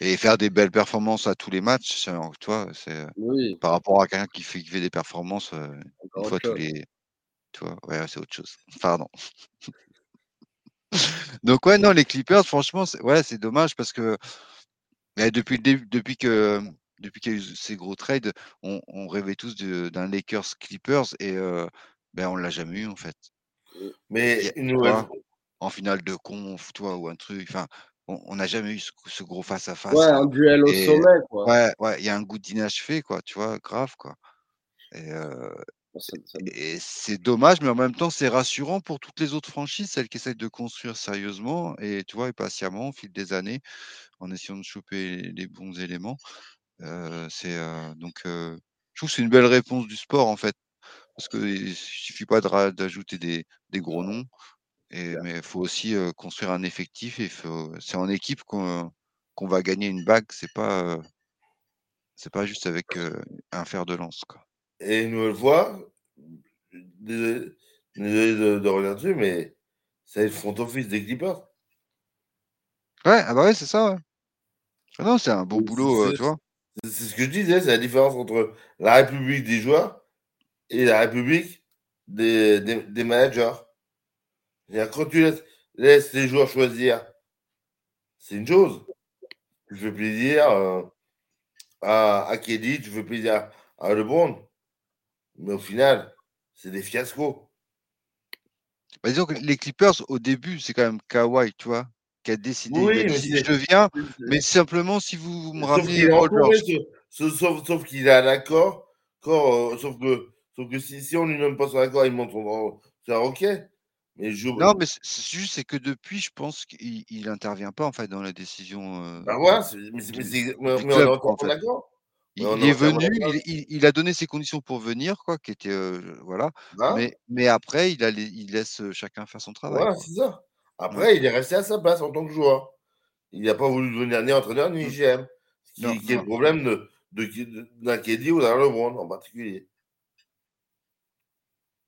[SPEAKER 3] Et faire des belles performances à tous les matchs, tu vois, c'est par rapport à quelqu'un qui fait, des performances une fois tous les. Tu vois, ouais, c'est autre chose. Pardon. Donc ouais, non, les Clippers, franchement, c'est ouais, c'est dommage parce que depuis depuis que depuis qu'il y a eu ces gros trades, on, rêvait tous d'un Lakers Clippers et ben on l'a jamais eu en fait.
[SPEAKER 2] Mais
[SPEAKER 3] en finale de conf, toi ou un truc, enfin, on n'a jamais eu ce, gros face à face.
[SPEAKER 1] Ouais, un duel au sommet, quoi.
[SPEAKER 3] Ouais, ouais, il y a un goût d'inachevé, quoi, tu vois, grave, quoi. Et, et c'est dommage, mais en même temps, c'est rassurant pour toutes les autres franchises, celles qui essayent de construire sérieusement et tu vois, et patiemment au fil des années, en essayant de choper les, bons éléments. c'est donc je trouve que c'est une belle réponse du sport en fait, parce qu'il suffit pas d'ajouter des, des, gros noms, et, mais il faut aussi construire un effectif et c'est en équipe qu'on va gagner une bague, c'est pas c'est pas juste avec un fer de lance quoi.
[SPEAKER 2] Et une nouvelle fois, désolé, de, de revenir dessus, mais c'est le front office des Clippers.
[SPEAKER 3] Ouais, ah bah ouais, c'est ça. Ouais. Ah non, c'est un bon boulot, euh, tu vois.
[SPEAKER 2] C'est ce que je disais, c'est la différence entre la République des joueurs et la République des, des, managers. Quand tu laisses, laisses, les joueurs choisir, c'est une chose. Tu fais plaisir euh, à, à Kelly, tu fais plaisir à LeBron. Mais au final, c'est des fiascos.
[SPEAKER 3] Bah, disons que les Clippers, au début, c'est quand même Kawhi, tu vois, qui a décidé. Oui, je viens, mais simplement si vous, me ramenez
[SPEAKER 2] sauf, sauf, sauf qu'il a l'accord, euh, sauf que, sauf que si, si on lui donne pas son accord, il montre c'est ok.
[SPEAKER 3] Mais je... Non, mais c'est juste c'est que depuis, je pense qu'il n'intervient pas en fait dans la décision. Euh,
[SPEAKER 2] bah ouais, mais, mais, mais, mais on est encore en accord.
[SPEAKER 3] Il, est venu, il, a donné ses conditions pour venir, quoi, qui était voilà. Bah mais, mais après, il, a, il laisse chacun faire son travail.
[SPEAKER 2] Voilà, c'est ça. Après, il est resté à sa place en tant que joueur. Il n'a pas voulu devenir ni entraîneur ni GM. Mmh. Ce qui, est le problème de, de, d'un Keddy ou d'un LeBron en particulier.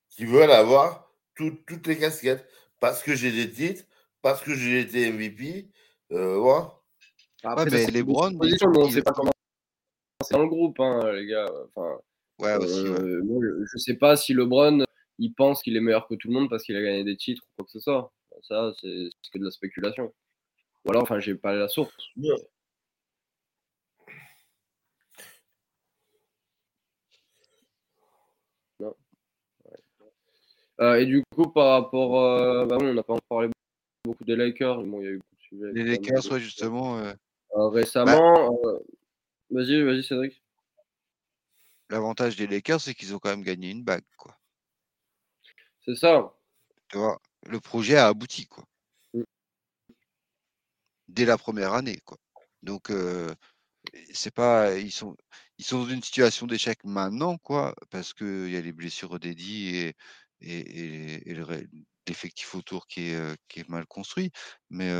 [SPEAKER 2] Qui veulent avoir toutes les casquettes. Parce que j'ai des titres, parce que j'ai été MVP. Euh, voilà.
[SPEAKER 3] Après, mais LeBron,
[SPEAKER 1] on ne sait pas comment c'est dans le groupe, hein, les gars. Enfin,
[SPEAKER 3] ouais, aussi,
[SPEAKER 1] euh, je sais pas si LeBron, il pense qu'il est meilleur que tout le monde parce qu'il a gagné des titres ou quoi que ce soit. Ça, c'est que de la spéculation. Ou alors, enfin, j'ai pas la source. Euh, et du coup, par rapport. Euh, bah on n'a pas parlé beaucoup des Lakers. Bon, il y a eu beaucoup de
[SPEAKER 3] sujets. Les Lakers, ouais, justement.
[SPEAKER 1] récemment, bah Vas-y, vas-y, Cédric.
[SPEAKER 3] L'avantage des Lakers, c'est qu'ils ont quand même gagné une bague, quoi.
[SPEAKER 1] C'est ça.
[SPEAKER 3] Tu vois, le projet a abouti, quoi. Mm. Dès la première année, quoi. Donc, euh, c'est pas, ils sont, ils sont dans une situation d'échec maintenant, quoi, parce qu'il y a les blessures d'Eddie et, et, et, l'effectif autour qui est, qui est mal construit. Mais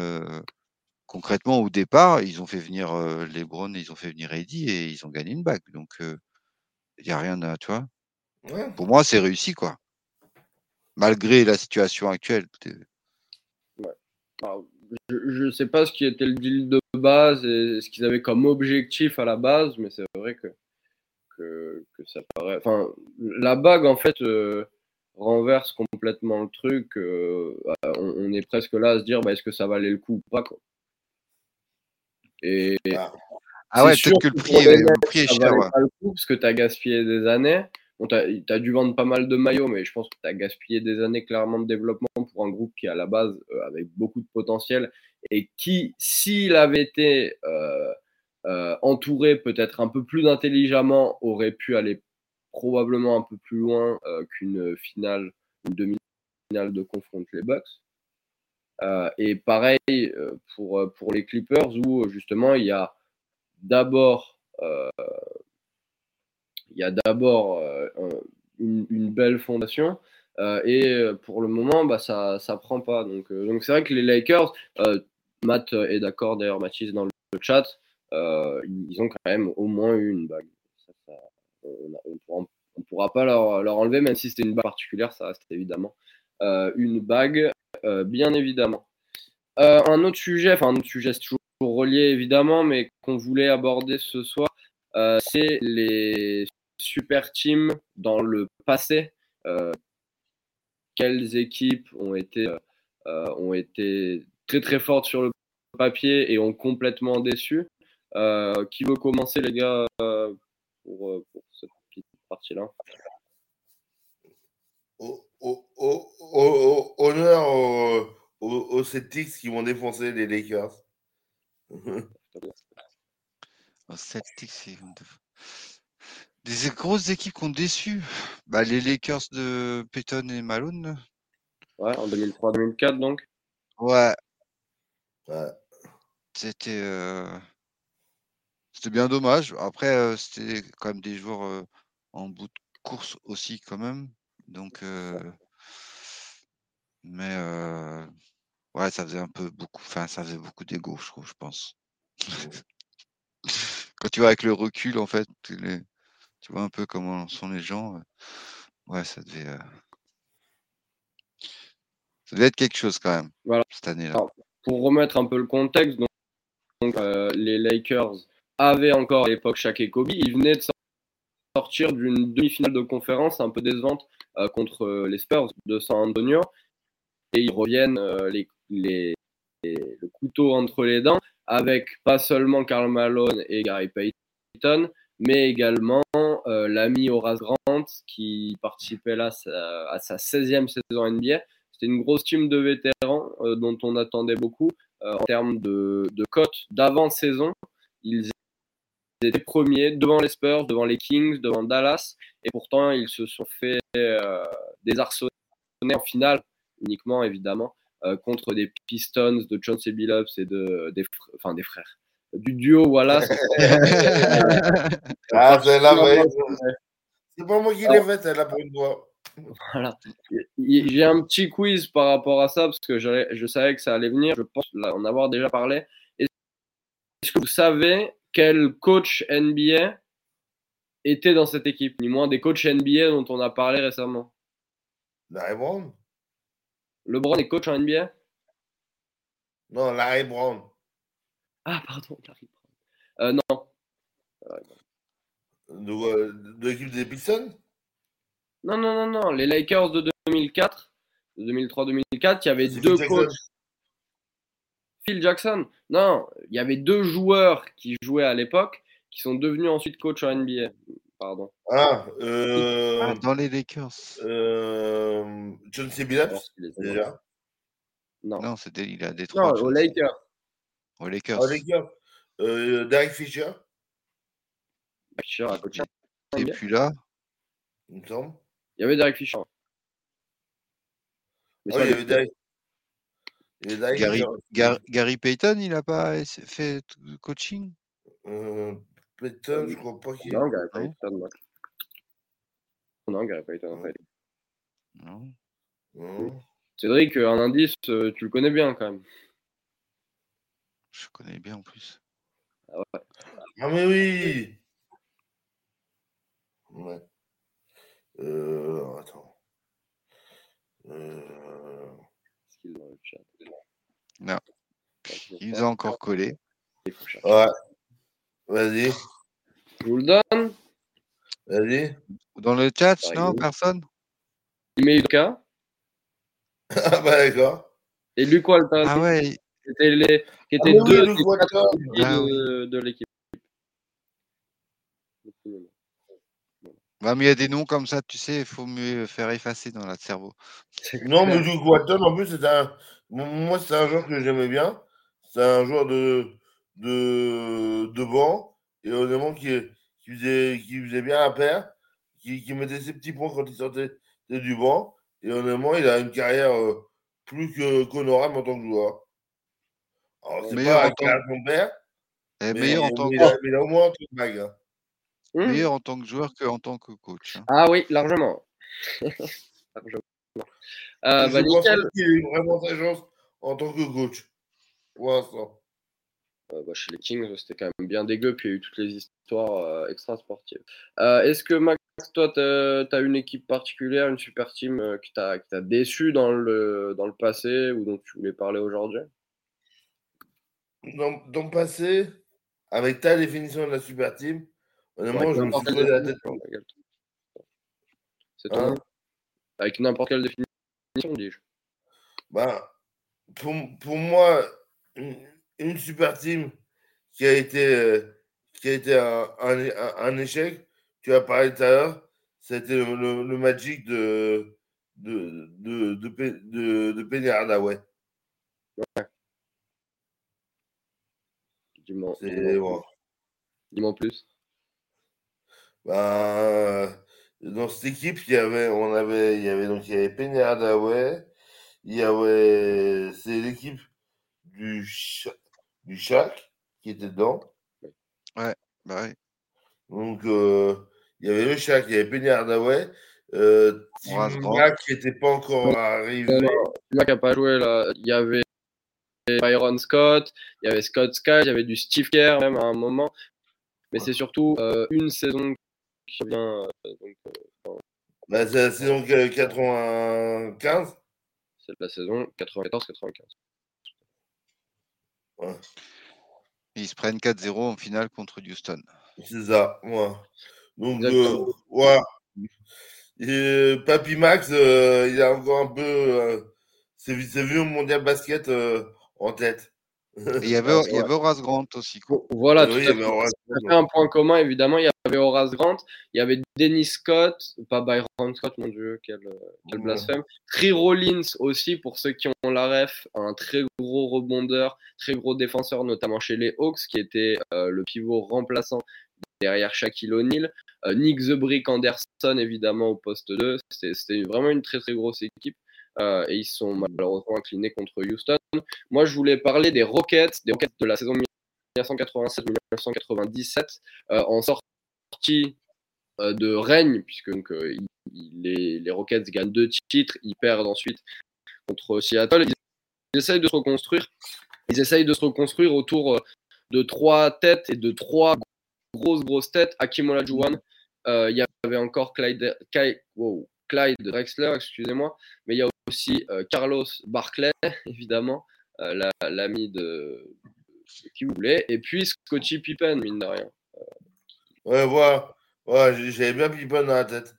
[SPEAKER 3] concrètement, au départ, ils ont fait venir Lebron, ils ont fait venir Eddie et ils ont gagné une bague. Donc, il n'y a rien à, tu vois. Pour moi, c'est réussi, quoi. Malgré la situation actuelle.
[SPEAKER 1] je ne sais pas ce qui était le deal de base et ce qu'ils avaient comme objectif à la base, mais c'est vrai que, que, ça paraît. Enfin, la bague, en fait, euh, renverse complètement le truc. Euh, on, est presque là à se dire bah, est-ce que ça valait le coup ou pas quoi. Et.
[SPEAKER 3] Ah, ah ouais, peut-être que le prix, le prix est cher.
[SPEAKER 1] le coup parce que tu as gaspillé des années. Bon, tu as, dû vendre pas mal de maillots, mais je pense que tu as gaspillé des années clairement de développement pour un groupe qui, à la base, euh, avec beaucoup de potentiel et qui, s'il avait été euh, euh, entouré peut-être un peu plus intelligemment, aurait pu aller probablement un peu plus loin qu'une finale, une demi-finale de confronte les Bucks. Et pareil pour, pour les Clippers où justement il y a d'abord il y a d'abord euh, une, belle fondation. Euh, et euh, pour le moment, bah, ça ne prend pas. Donc, donc c'est vrai que les Lakers, Matt est d'accord d'ailleurs, Mathis dans le chat, ils ont quand même au moins une bague. on ne pourra, pas leur, leur, enlever, même si c'était une bague particulière, ça reste évidemment une bague, bien évidemment. un autre sujet, enfin un autre sujet, toujours relié évidemment, mais qu'on voulait aborder ce soir, c'est les super team dans le passé. Euh, Quelles équipes ont été, euh, euh, ont été très très fortes sur le papier et ont complètement déçu. Qui veut commencer, les gars, pour, cette petite partie-là?
[SPEAKER 2] Honneur aux, aux, Celtics qui vont défoncer les Lakers.
[SPEAKER 3] aux Celtics, des grosses équipes qui ont déçu. Bah, les Lakers de Peyton et Malone.
[SPEAKER 1] Ouais, en 2003-2004 donc.
[SPEAKER 3] Ouais. C'était. Euh, c'était bien dommage. Après, euh, c'était quand même des joueurs euh, en bout de course aussi, quand même. Donc. Mais. Ouais, ça faisait un peu beaucoup. Enfin, ça faisait beaucoup d'ego, je trouve, je pense. Quand tu vois avec le recul, en fait, les tu vois un peu comment sont les gens. Ouais, ça devait. Ça devait être quelque chose quand même voilà. cette année-là.
[SPEAKER 1] Pour remettre un peu le contexte, donc, les Lakers avaient encore à l'époque Shaq et Kobe. Ils venaient de sortir d'une demi-finale de conférence un peu décevante contre les Spurs de San Antonio. Et ils reviennent les, les, le couteau entre les dents avec pas seulement Karl Malone et Gary Payton, mais également euh, l'ami Horace Grant qui participait là à sa 16e saison NBA. C'était une grosse team de vétérans euh, dont on attendait beaucoup euh, en termes de, de cote d'avant-saison. Ils étaient premiers devant les Spurs, devant les Kings, devant Dallas, et pourtant ils se sont fait désarçonner en finale, uniquement évidemment, contre des Pistons de John C. Billups et de, des, enfin, des frères du duo Wallace.
[SPEAKER 2] ah, c'est là, C'est pas moi qui l'ai fait, elle a pour une voix.
[SPEAKER 1] Voilà. J'ai un petit quiz par rapport à ça parce que je savais que ça allait venir. Je pense en avoir déjà parlé. Est-ce que vous savez quel coach NBA était dans cette équipe Ni moins des coachs NBA dont on a parlé récemment.
[SPEAKER 2] Larry Brown
[SPEAKER 1] LeBron est coach en NBA
[SPEAKER 2] Non, Larry Brown.
[SPEAKER 1] Ah, pardon, Larry euh, non.
[SPEAKER 2] De, l'équipe des Pistons?
[SPEAKER 1] Non, non, non, non. Les Lakers de 2004, de 2003-2004, il y avait deux coachs. Phil Jackson Non, il y avait deux joueurs qui jouaient à l'époque qui sont devenus ensuite coachs en NBA. Pardon.
[SPEAKER 2] Ah, euh...
[SPEAKER 3] ah dans les Lakers.
[SPEAKER 2] Euh... John C. déjà
[SPEAKER 3] Non, non c'était il a Détroit.
[SPEAKER 1] Non, aux Lakers.
[SPEAKER 3] Aux Lakers.
[SPEAKER 2] Aux Lakers. Euh, Derek Fisher.
[SPEAKER 1] Fisher a coaché.
[SPEAKER 3] Et puis là.
[SPEAKER 2] Il me semble.
[SPEAKER 1] Il y avait Derek Fisher.
[SPEAKER 2] Mais oh, il y avait Derek.
[SPEAKER 3] Gary, Gary, Gary, Payton, il n'a pas fait coaching?
[SPEAKER 2] Euh, Payton, je crois pas qu'il.
[SPEAKER 1] Non, Gary Payton, non. Non, Gary Payton, en fait.
[SPEAKER 3] Non.
[SPEAKER 2] Non.
[SPEAKER 1] Cédric, un indice, euh, tu le connais bien quand même.
[SPEAKER 3] Je connais bien en plus.
[SPEAKER 1] Ah ouais.
[SPEAKER 2] Ah, mais oui Ouais. Euh, attends. Euh...
[SPEAKER 1] Qu'il dans le chat
[SPEAKER 3] Non. Il nous a encore collé.
[SPEAKER 1] Il.
[SPEAKER 2] Ouais. Vas-y,
[SPEAKER 1] Je vous le donne.
[SPEAKER 2] vas-y.
[SPEAKER 3] Dans le chat,
[SPEAKER 1] Par
[SPEAKER 3] non,
[SPEAKER 1] exemple.
[SPEAKER 3] personne?
[SPEAKER 1] Imeika
[SPEAKER 2] Ah bah d'accord.
[SPEAKER 1] et Luc Walton.
[SPEAKER 3] Ah ouais,
[SPEAKER 1] Qui étaient, les, qui
[SPEAKER 2] Ah, oui,
[SPEAKER 1] deux des
[SPEAKER 3] Ah
[SPEAKER 1] de, de l'équipe.
[SPEAKER 3] Bah, mais il y a des noms comme ça, tu sais, il faut mieux faire effacer dans notre cerveau.
[SPEAKER 2] Non, mais Luke Walton, en plus, c'est un. Moi, c'est un joueur que j'aimais bien. C'est un joueur de, de, de banc. Et honnêtement, qui, qui, faisait, qui faisait bien la paire. Qui, qui mettait ses petits points quand il sortait du banc. Et honnêtement, il a une carrière euh, plus qu'honorable en tant que joueur. Alors, c'est
[SPEAKER 3] Meilleur
[SPEAKER 2] pas cas son père,
[SPEAKER 3] Eh,
[SPEAKER 2] mais,
[SPEAKER 3] meilleur, en tant que,
[SPEAKER 2] il, a, mais il a au moins un truc bague. hein.
[SPEAKER 3] Meilleur en tant que joueur qu'en tant que coach. hein.
[SPEAKER 1] Ah oui, largement. largement. Euh, bah, nickel.
[SPEAKER 2] ait eu vraiment sa chance en tant que coach. Pour l'instant.
[SPEAKER 1] Euh, bah, chez les Kings, c'était quand même bien dégueu, puis il y a eu toutes les histoires euh, extra-sportives. Est-ce que Max, toi, tu as une équipe particulière, une super team qui t'a qui t'a déçu dans le, dans le passé ou dont tu voulais parler aujourd'hui?
[SPEAKER 2] Dans, dans le passé, avec ta définition de la super team, honnêtement, je me
[SPEAKER 1] n'importe
[SPEAKER 2] suis la tête.
[SPEAKER 1] C'est
[SPEAKER 2] Hein
[SPEAKER 1] nom Avec n'importe quelle définition, dis-je.
[SPEAKER 2] Ben, pour, pour moi, une, une super team qui a été, euh, qui a été un, un- un- un échec, tu as parlé tout à l'heure, c'était le, le- le Magic de, de, de, de, Pe- de, de Penny Hardaway.
[SPEAKER 1] Dis-moi. Dis-moi plus.
[SPEAKER 2] Ben, dans cette équipe, il y avait, on avait, il y avait donc il y avait Hardaway, il y avait, c'est l'équipe du du Shaq qui était dedans.
[SPEAKER 3] Bah ouais.
[SPEAKER 2] Donc euh, il y avait le Shaq, il y avait Penny Hardaway, euh, Tim qui n'était pas encore arrivé.
[SPEAKER 1] Mec qui n'a pas joué, là, il y avait Byron Scott, il y avait Scott Sky, il y avait du Steve Kerr même à un moment. Mais c'est surtout euh, une saison qui vient. euh, donc, euh,
[SPEAKER 2] Bah, c'est la saison que- 95.
[SPEAKER 1] c'est la saison 94-95.
[SPEAKER 3] Et Ils se prennent 4-0 en finale contre Houston.
[SPEAKER 2] C'est ça, moi. Donc, euh. Et, euh, Papy Max, euh, il a encore un peu euh, ses, ses vieux mondial basket euh, en tête.
[SPEAKER 3] Il y avait,
[SPEAKER 1] Ouais,
[SPEAKER 3] il y
[SPEAKER 1] ouais.
[SPEAKER 3] avait Horace Grant aussi. Quoi.
[SPEAKER 1] Voilà,
[SPEAKER 2] Oui,
[SPEAKER 1] tout à
[SPEAKER 2] il y
[SPEAKER 1] fait.
[SPEAKER 2] avait Horace
[SPEAKER 1] Ça
[SPEAKER 2] Grant.
[SPEAKER 1] fait un point commun, évidemment. Il y avait Horace Grant, il y avait Dennis Scott, pas Byron Scott, mon Dieu, quel, euh, quel blasphème. Tree Rollins aussi, pour ceux qui ont la ref, un très gros rebondeur, très gros défenseur, notamment chez les Hawks, qui était euh, le pivot remplaçant derrière Shaquille O'Neal. Euh, Nick The Brick Anderson, évidemment, au poste 2. C'était c'était vraiment une très très grosse équipe. Euh, et ils sont malheureusement inclinés contre Houston. Moi, je voulais parler des Rockets, des Rockets de la saison 1987-1997, euh, en sortie euh, de règne, puisque les, Rockets gagnent deux titres, ils perdent ensuite contre Seattle. Ils essayent de se reconstruire. Ils essayent de se reconstruire autour de trois têtes et de trois grosses grosses têtes. Hakim Olajuwon, il y avait encore Clyde, Kai- wow, Clyde Drexler, excusez-moi, mais il y a aussi euh, Carlos Barclay, évidemment, euh, la- l'ami de, de qui vous voulez, et puis Scottie Pippen, mine de rien.
[SPEAKER 2] Ouais, voilà. Ouais, j'ai- j'avais bien Pippen dans la tête.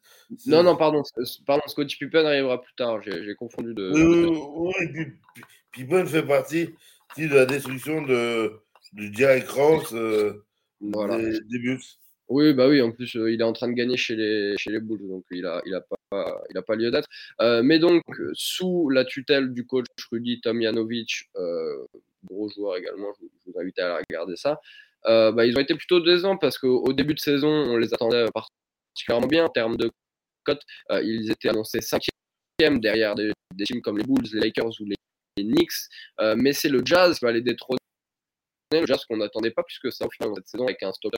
[SPEAKER 1] Non, non, pardon, s- pardon, Scottie Pippen arrivera plus tard, j'ai confondu de.
[SPEAKER 2] Oui, Pippen fait partie de la destruction de, de Derek Rose euh,
[SPEAKER 1] Voilà.
[SPEAKER 2] des, des Bucks.
[SPEAKER 1] Oui, bah oui, en plus, euh, il est en train de gagner chez les, chez les Bulls, donc il a, il a, pas, il a pas lieu d'être. Euh, mais donc, euh, sous la tutelle du coach Rudy Tomjanovic, euh, gros joueur également, je, vous- je invite à regarder ça, euh, bah, ils ont été plutôt décevants parce qu'au au début de saison, on les attendait particulièrement bien en termes de cote. Euh, ils étaient annoncés cinquième derrière des, teams comme les Bulls, les Lakers ou les, Knicks, Euh, mais c'est le Jazz qui va les détrôner. Le Jazz qu'on n'attendait pas plus que ça au final dans cette saison avec un stop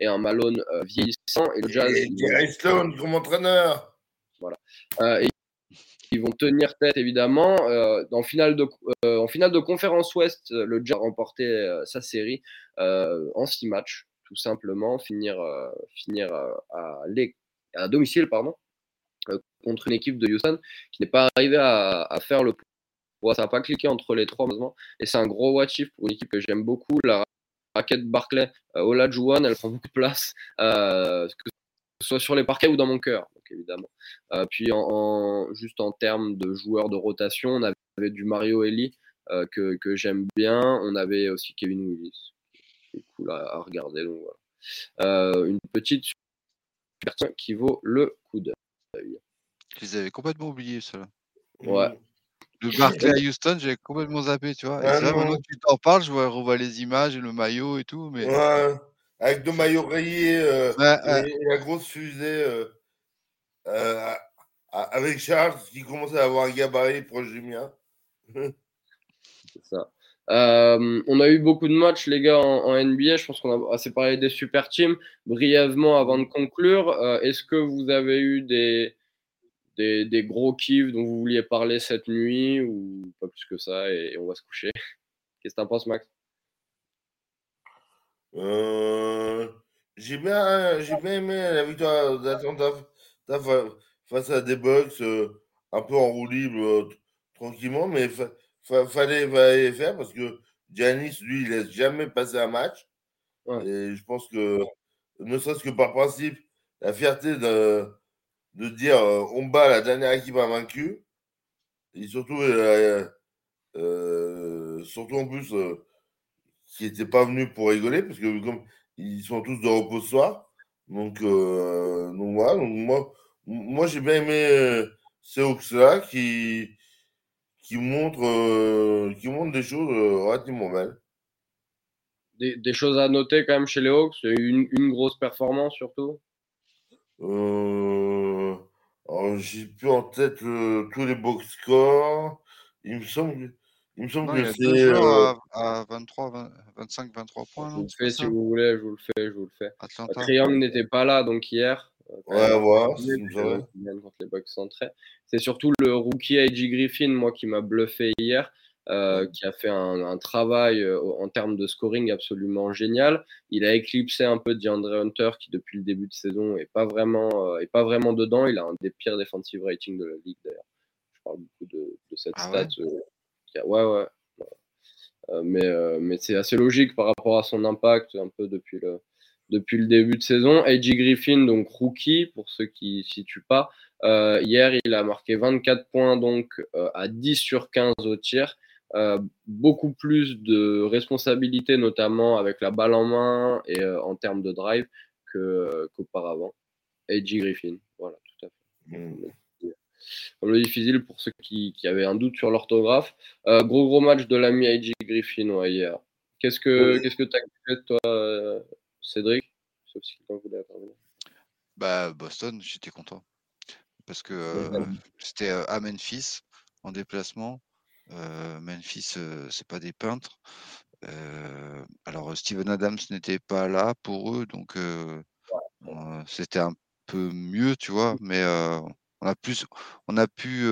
[SPEAKER 1] et un Malone vieillissant. Et le Jazz.
[SPEAKER 2] Et Stone comme entraîneur.
[SPEAKER 1] Voilà. et ils vont tenir tête évidemment. en, finale de, en finale de conférence Ouest, le Jazz a remporté sa série en six matchs, tout simplement, finir, finir à, à domicile pardon, contre une équipe de Houston qui n'est pas arrivée à, faire le poids. Ça n'a pas cliqué entre les trois, malheureusement. Et c'est un gros watch pour une équipe que j'aime beaucoup. La raquette Barclay, euh, Olajuwon, elle prend beaucoup de place, euh, que ce soit sur les parquets ou dans mon cœur, donc évidemment. Euh, puis en, juste en termes de joueurs de rotation, on avait du Mario Eli que, que j'aime bien. On avait aussi Kevin Willis, qui est cool à, regarder. Donc voilà. une petite personne qui vaut le coup d'œil.
[SPEAKER 3] Je les avais complètement oubliés, ceux-là.
[SPEAKER 1] Ouais.
[SPEAKER 3] Le Barclay à Houston, j'ai complètement zappé, tu vois. Et là, maintenant que tu t'en parles, je vois, revois les images et le maillot et tout. Mais...
[SPEAKER 2] Ouais, avec deux maillots rayés euh, et, la grosse fusée euh, euh, avec Charles qui commençait à avoir un gabarit proche du mien.
[SPEAKER 1] C'est ça. on a eu beaucoup de matchs, les gars, en, NBA. Je pense qu'on a assez parlé des super teams. Brièvement, avant de conclure, est-ce que vous avez eu des, des, gros kiffs dont vous vouliez parler cette nuit ou pas plus que ça et, on va se coucher. Qu'est-ce que t'en penses, Max?
[SPEAKER 2] Euh, J'ai bien, bien aimé la victoire d'Atlanta face à des Bucks euh, un peu en roue libre euh, tranquillement, mais il fallait, faire parce que Giannis, lui, il laisse jamais passer un match. Et je pense que, ne serait-ce que par principe, la fierté de de dire euh, on bat la dernière équipe vaincu Et surtout, euh, euh, surtout en plus, qui n'étaient pas venus pour rigoler, parce que comme ils sont tous de repos ce soir. Donc, donc voilà, donc moi, moi j'ai bien aimé ces Hawks-là qui, qui, montrent, qui montrent des choses relativement belles.
[SPEAKER 1] Des, des, choses à noter quand même chez les Hawks, une, une grosse performance surtout?
[SPEAKER 2] Euh, j'ai plus en tête tous les box scores. Il me semble, il me semble que c'est.
[SPEAKER 3] Euh, à, 23, 25, 23 points.
[SPEAKER 1] Je vous le fais si vous voulez, je vous le fais, je vous le fais. Triangle n'était pas là donc hier.
[SPEAKER 2] Euh, ouais, ouais,
[SPEAKER 1] c'est surtout le rookie A.J. Griffin, moi, qui m'a bluffé hier. Euh, qui a fait un, travail euh, en termes de scoring absolument génial. Il a éclipsé un peu DeAndre Hunter, qui depuis le début de saison est pas vraiment, euh, est pas vraiment dedans. Il a un des pires defensive ratings de la ligue d'ailleurs. Je parle beaucoup de, cette ah stat. Ouais, ouais. mais mais c'est assez logique par rapport à son impact un peu depuis le, depuis le début de saison. AJ Griffin, donc rookie, pour ceux qui ne situent pas. hier, il a marqué 24 points donc à 10 sur 15 au tir. Euh, beaucoup plus de responsabilités, notamment avec la balle en main et euh, en termes de drive qu'auparavant. AJ Griffin, voilà, tout à fait. Mm. Comme le dit Fizil, pour ceux qui, qui, avaient un doute sur l'orthographe, euh, gros gros match de l'ami AJ Griffin ouais, hier. Qu'est-ce que qu'est-ce que tu as fait toi, Cédric? Sauf si quelqu'un voulait intervenir.
[SPEAKER 3] Bah, Boston, j'étais content. Parce que c'était à Memphis en déplacement. Euh, Memphis, euh, c'est pas des peintres. Euh, alors Steven Adams n'était pas là pour eux, donc c'était un peu mieux, tu vois, mais on a plus, on a pu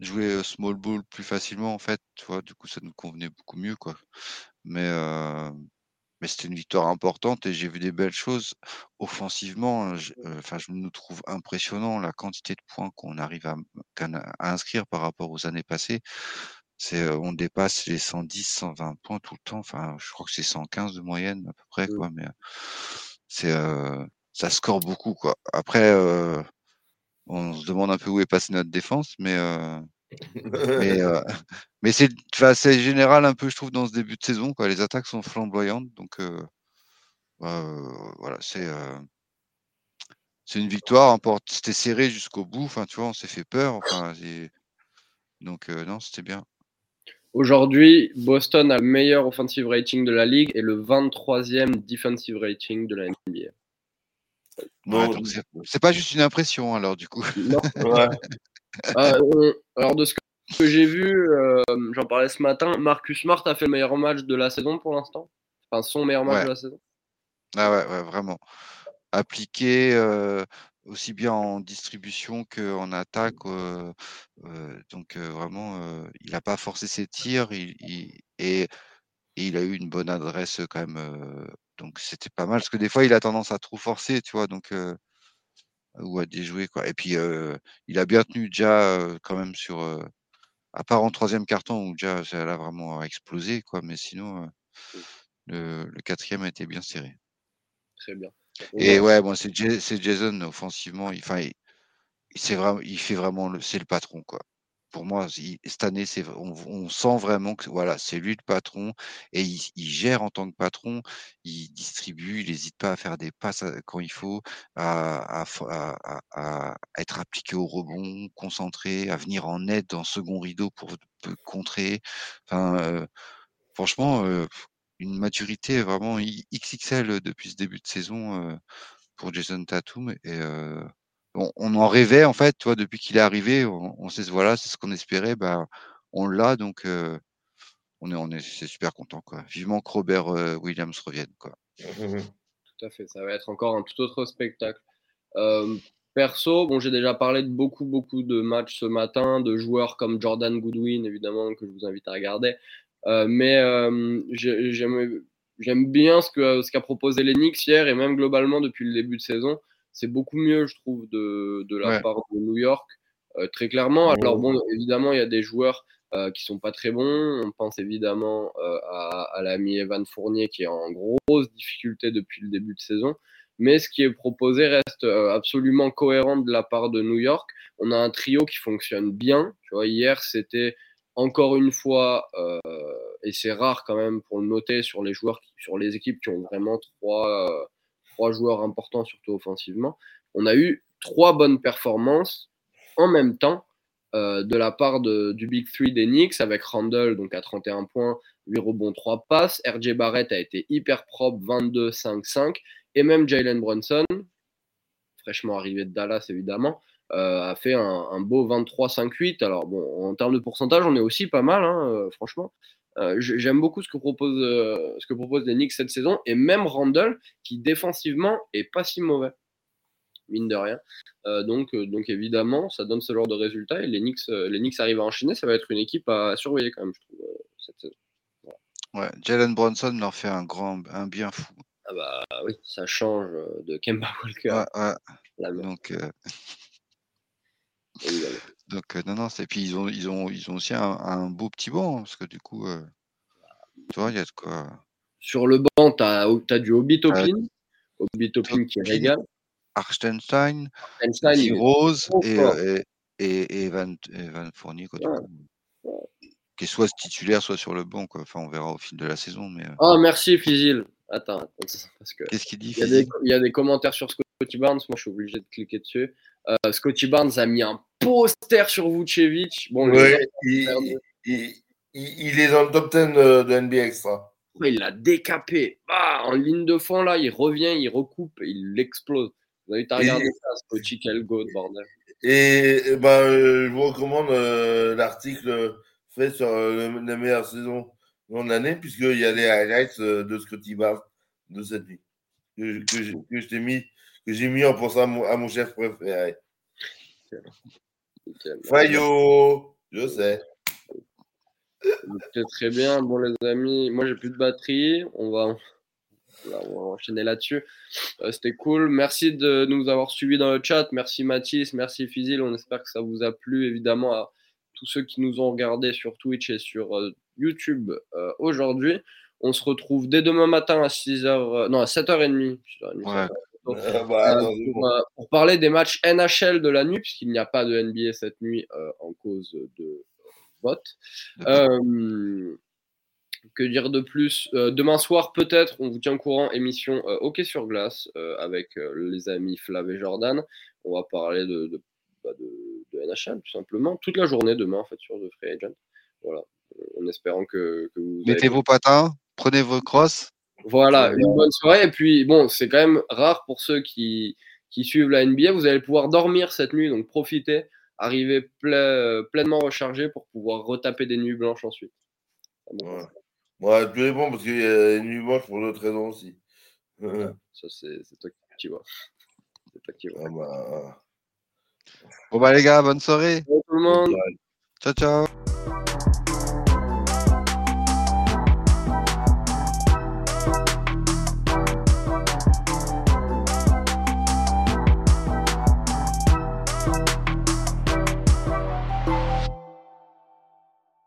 [SPEAKER 3] jouer small ball plus facilement en fait, tu vois, du coup ça nous convenait beaucoup mieux, quoi. Mais mais c'était une victoire importante et j'ai vu des belles choses offensivement. enfin, je nous trouve impressionnant la quantité de points qu'on arrive à, à, inscrire par rapport aux années passées. C'est, on dépasse les 110, 120 points tout le temps. Enfin, je crois que c'est 115 de moyenne à peu près, mmh. quoi. Mais c'est, ça score beaucoup, quoi. Après, on se demande un peu où est passée notre défense, mais mais, mais c'est, c'est général un peu, je trouve, dans ce début de saison. Quoi. Les attaques sont flamboyantes, donc voilà, c'est c'est une victoire. C'était serré jusqu'au bout. Enfin, tu vois, on s'est fait peur. Enfin, donc non, c'était bien.
[SPEAKER 1] Aujourd'hui, Boston a le meilleur offensive rating de la ligue et le 23e defensive rating de la NBA.
[SPEAKER 3] c'est pas juste une impression alors du coup. Non.
[SPEAKER 1] Euh, alors de ce que j'ai vu, euh, j'en parlais ce matin, Marcus Smart a fait le meilleur match de la saison pour l'instant. Enfin son meilleur match de la saison.
[SPEAKER 3] Ah ouais, ouais vraiment. Appliqué aussi bien en distribution qu'en attaque. donc vraiment, il n'a pas forcé ses tirs il, et, et, il a eu une bonne adresse quand même. donc c'était pas mal parce que des fois il a tendance à trop forcer, tu vois. Donc ou à déjouer quoi. Et puis il a bien tenu déjà quand même sur à part en troisième carton où déjà ça a vraiment explosé quoi. Mais sinon mmh. le, le quatrième a été bien serré.
[SPEAKER 1] Très bien.
[SPEAKER 3] Et ouais, bon, c'est Jason offensivement, il, enfin, il, vraiment, il fait vraiment, c'est le patron quoi. Pour moi, cette année, c'est, on, sent vraiment que voilà, c'est lui le patron et il, gère en tant que patron. Il distribue, il n'hésite pas à faire des passes quand il faut, à, à, être appliqué au rebond, concentré, à venir en aide dans second rideau pour, contrer. Enfin, euh, franchement, euh, une maturité vraiment XXL depuis ce début de saison pour Jason Tatum. Et on, en rêvait en fait, toi, depuis qu'il est arrivé, on, sait voilà, c'est ce qu'on espérait, bah, on l'a donc on est, on est, c'est super content quoi. Vivement que Robert Williams revienne quoi.
[SPEAKER 1] Tout à fait, ça va être encore un tout autre spectacle. Perso, bon, j'ai déjà parlé de beaucoup, beaucoup de matchs ce matin, de joueurs comme Jordan Goodwin, évidemment, que je vous invite à regarder. Euh, mais euh, j'aime bien ce qu'a ce proposé l'Enix hier et même globalement depuis le début de saison. C'est beaucoup mieux, je trouve, de, de la part de New York, euh, très clairement. Alors, bon, évidemment, il y a des joueurs euh, qui sont pas très bons. On pense évidemment à, à l'ami Evan Fournier qui est en grosse difficulté depuis le début de saison. Mais ce qui est proposé reste absolument cohérent de la part de New York. On a un trio qui fonctionne bien. Tu vois, hier, c'était encore une fois, euh, et c'est rare quand même pour le noter sur les joueurs, sur les équipes qui ont vraiment trois, euh, trois joueurs importants, surtout offensivement, on a eu trois bonnes performances en même temps euh, de la part du Big Three des Knicks avec Randall donc à 31 points, 8 rebonds, 3 passes. RJ Barrett a été hyper propre, 22-5-5. Et même Jalen Brunson, fraîchement arrivé de Dallas évidemment, euh, a fait un, beau 23-5-8. Alors, bon, en termes de pourcentage, on est aussi pas mal, hein, euh, franchement. Euh, j'aime beaucoup ce que, propose, ce que propose les Knicks cette saison, et même Randall, qui défensivement est pas si mauvais, mine de rien. donc, donc, évidemment, ça donne ce genre de résultats, et les Knicks, les Knicks arrivent à enchaîner. Ça va être une équipe à surveiller quand même, je trouve, cette saison.
[SPEAKER 3] Ouais, Jalen Bronson leur fait un grand, un bien fou.
[SPEAKER 1] Ah bah oui, ça change de Kemba Walker.
[SPEAKER 3] Donc, donc, non, non, c'est puis ils ont, ils ont, ils ont aussi un, beau petit banc, hein, parce que du coup, tu vois, il y a de quoi.
[SPEAKER 1] Sur le banc, tu as, as, du Obi Topin, Obi Topin qui régale.
[SPEAKER 3] Arstenstein, Rose et, et, et, Evan, Evan Fournier, quoi, Qui est soit titulaire, soit sur le banc, quoi. Enfin, on verra au fil de la saison. Mais,
[SPEAKER 1] Oh, merci, Fizil. Attends, parce que.
[SPEAKER 3] Qu'est-ce qu'il dit,
[SPEAKER 1] il y, il y, a des commentaires sur Scotty Barnes, moi je suis obligé de cliquer dessus. Euh, Scotty Barnes a mis un poster sur Vucevic.
[SPEAKER 2] Bon, il, est dans le top 10 de NBA Extra.
[SPEAKER 1] Il l'a décapé. Ah, en ligne de fond, là, il revient, il recoupe, il l'explose. Vous avez regardé ça, Scotty, quel go bordel.
[SPEAKER 2] Et, ben, je vous recommande euh, l'article fait sur la meilleure saison de l'année, puisqu'il y a les highlights de Scotty Barnes de cette vie que, j'ai mis en pensant à mon, chef préféré. Fayot, je sais.
[SPEAKER 1] C'est très bien. Bon, les amis, moi j'ai plus de batterie. On va, enchaîner là-dessus. Euh, c'était cool. Merci de nous avoir suivis dans le chat. Merci Mathis, merci Fizil. On espère que ça vous a plu, évidemment, à tous ceux qui nous ont regardés sur Twitch et sur euh, YouTube euh, aujourd'hui. On se retrouve dès demain matin à 6h, non, à 7h30. Euh, bah, euh, euh, pour, parler des matchs NHL de la nuit, puisqu'il n'y a pas de NBA cette nuit en cause de vote. que dire de plus Demain soir, peut-être, on vous tient au courant, émission Hockey sur glace avec les amis Flav et Jordan. On va parler de, bah, de, NHL, tout simplement, toute la journée demain, en fait, sur The Free Agent. Voilà, en espérant que, que vous.
[SPEAKER 3] Mettez vos patins, prenez vos crosses.
[SPEAKER 1] Voilà, une bonne soirée. Et puis, bon, c'est quand même rare pour ceux qui, qui, suivent la NBA. Vous allez pouvoir dormir cette nuit, donc profitez, arrivez pleinement rechargé pour pouvoir retaper des nuits blanches ensuite.
[SPEAKER 2] Ouais, ouais tout bon parce qu'il y a une nuit blanche pour d'autres raisons aussi.
[SPEAKER 1] Ça, c'est toi qui vois. C'est toi qui vois. Ah
[SPEAKER 3] bah... Bon bah les gars, bonne soirée.
[SPEAKER 1] Bonne tout le monde.
[SPEAKER 3] Ciao, ciao.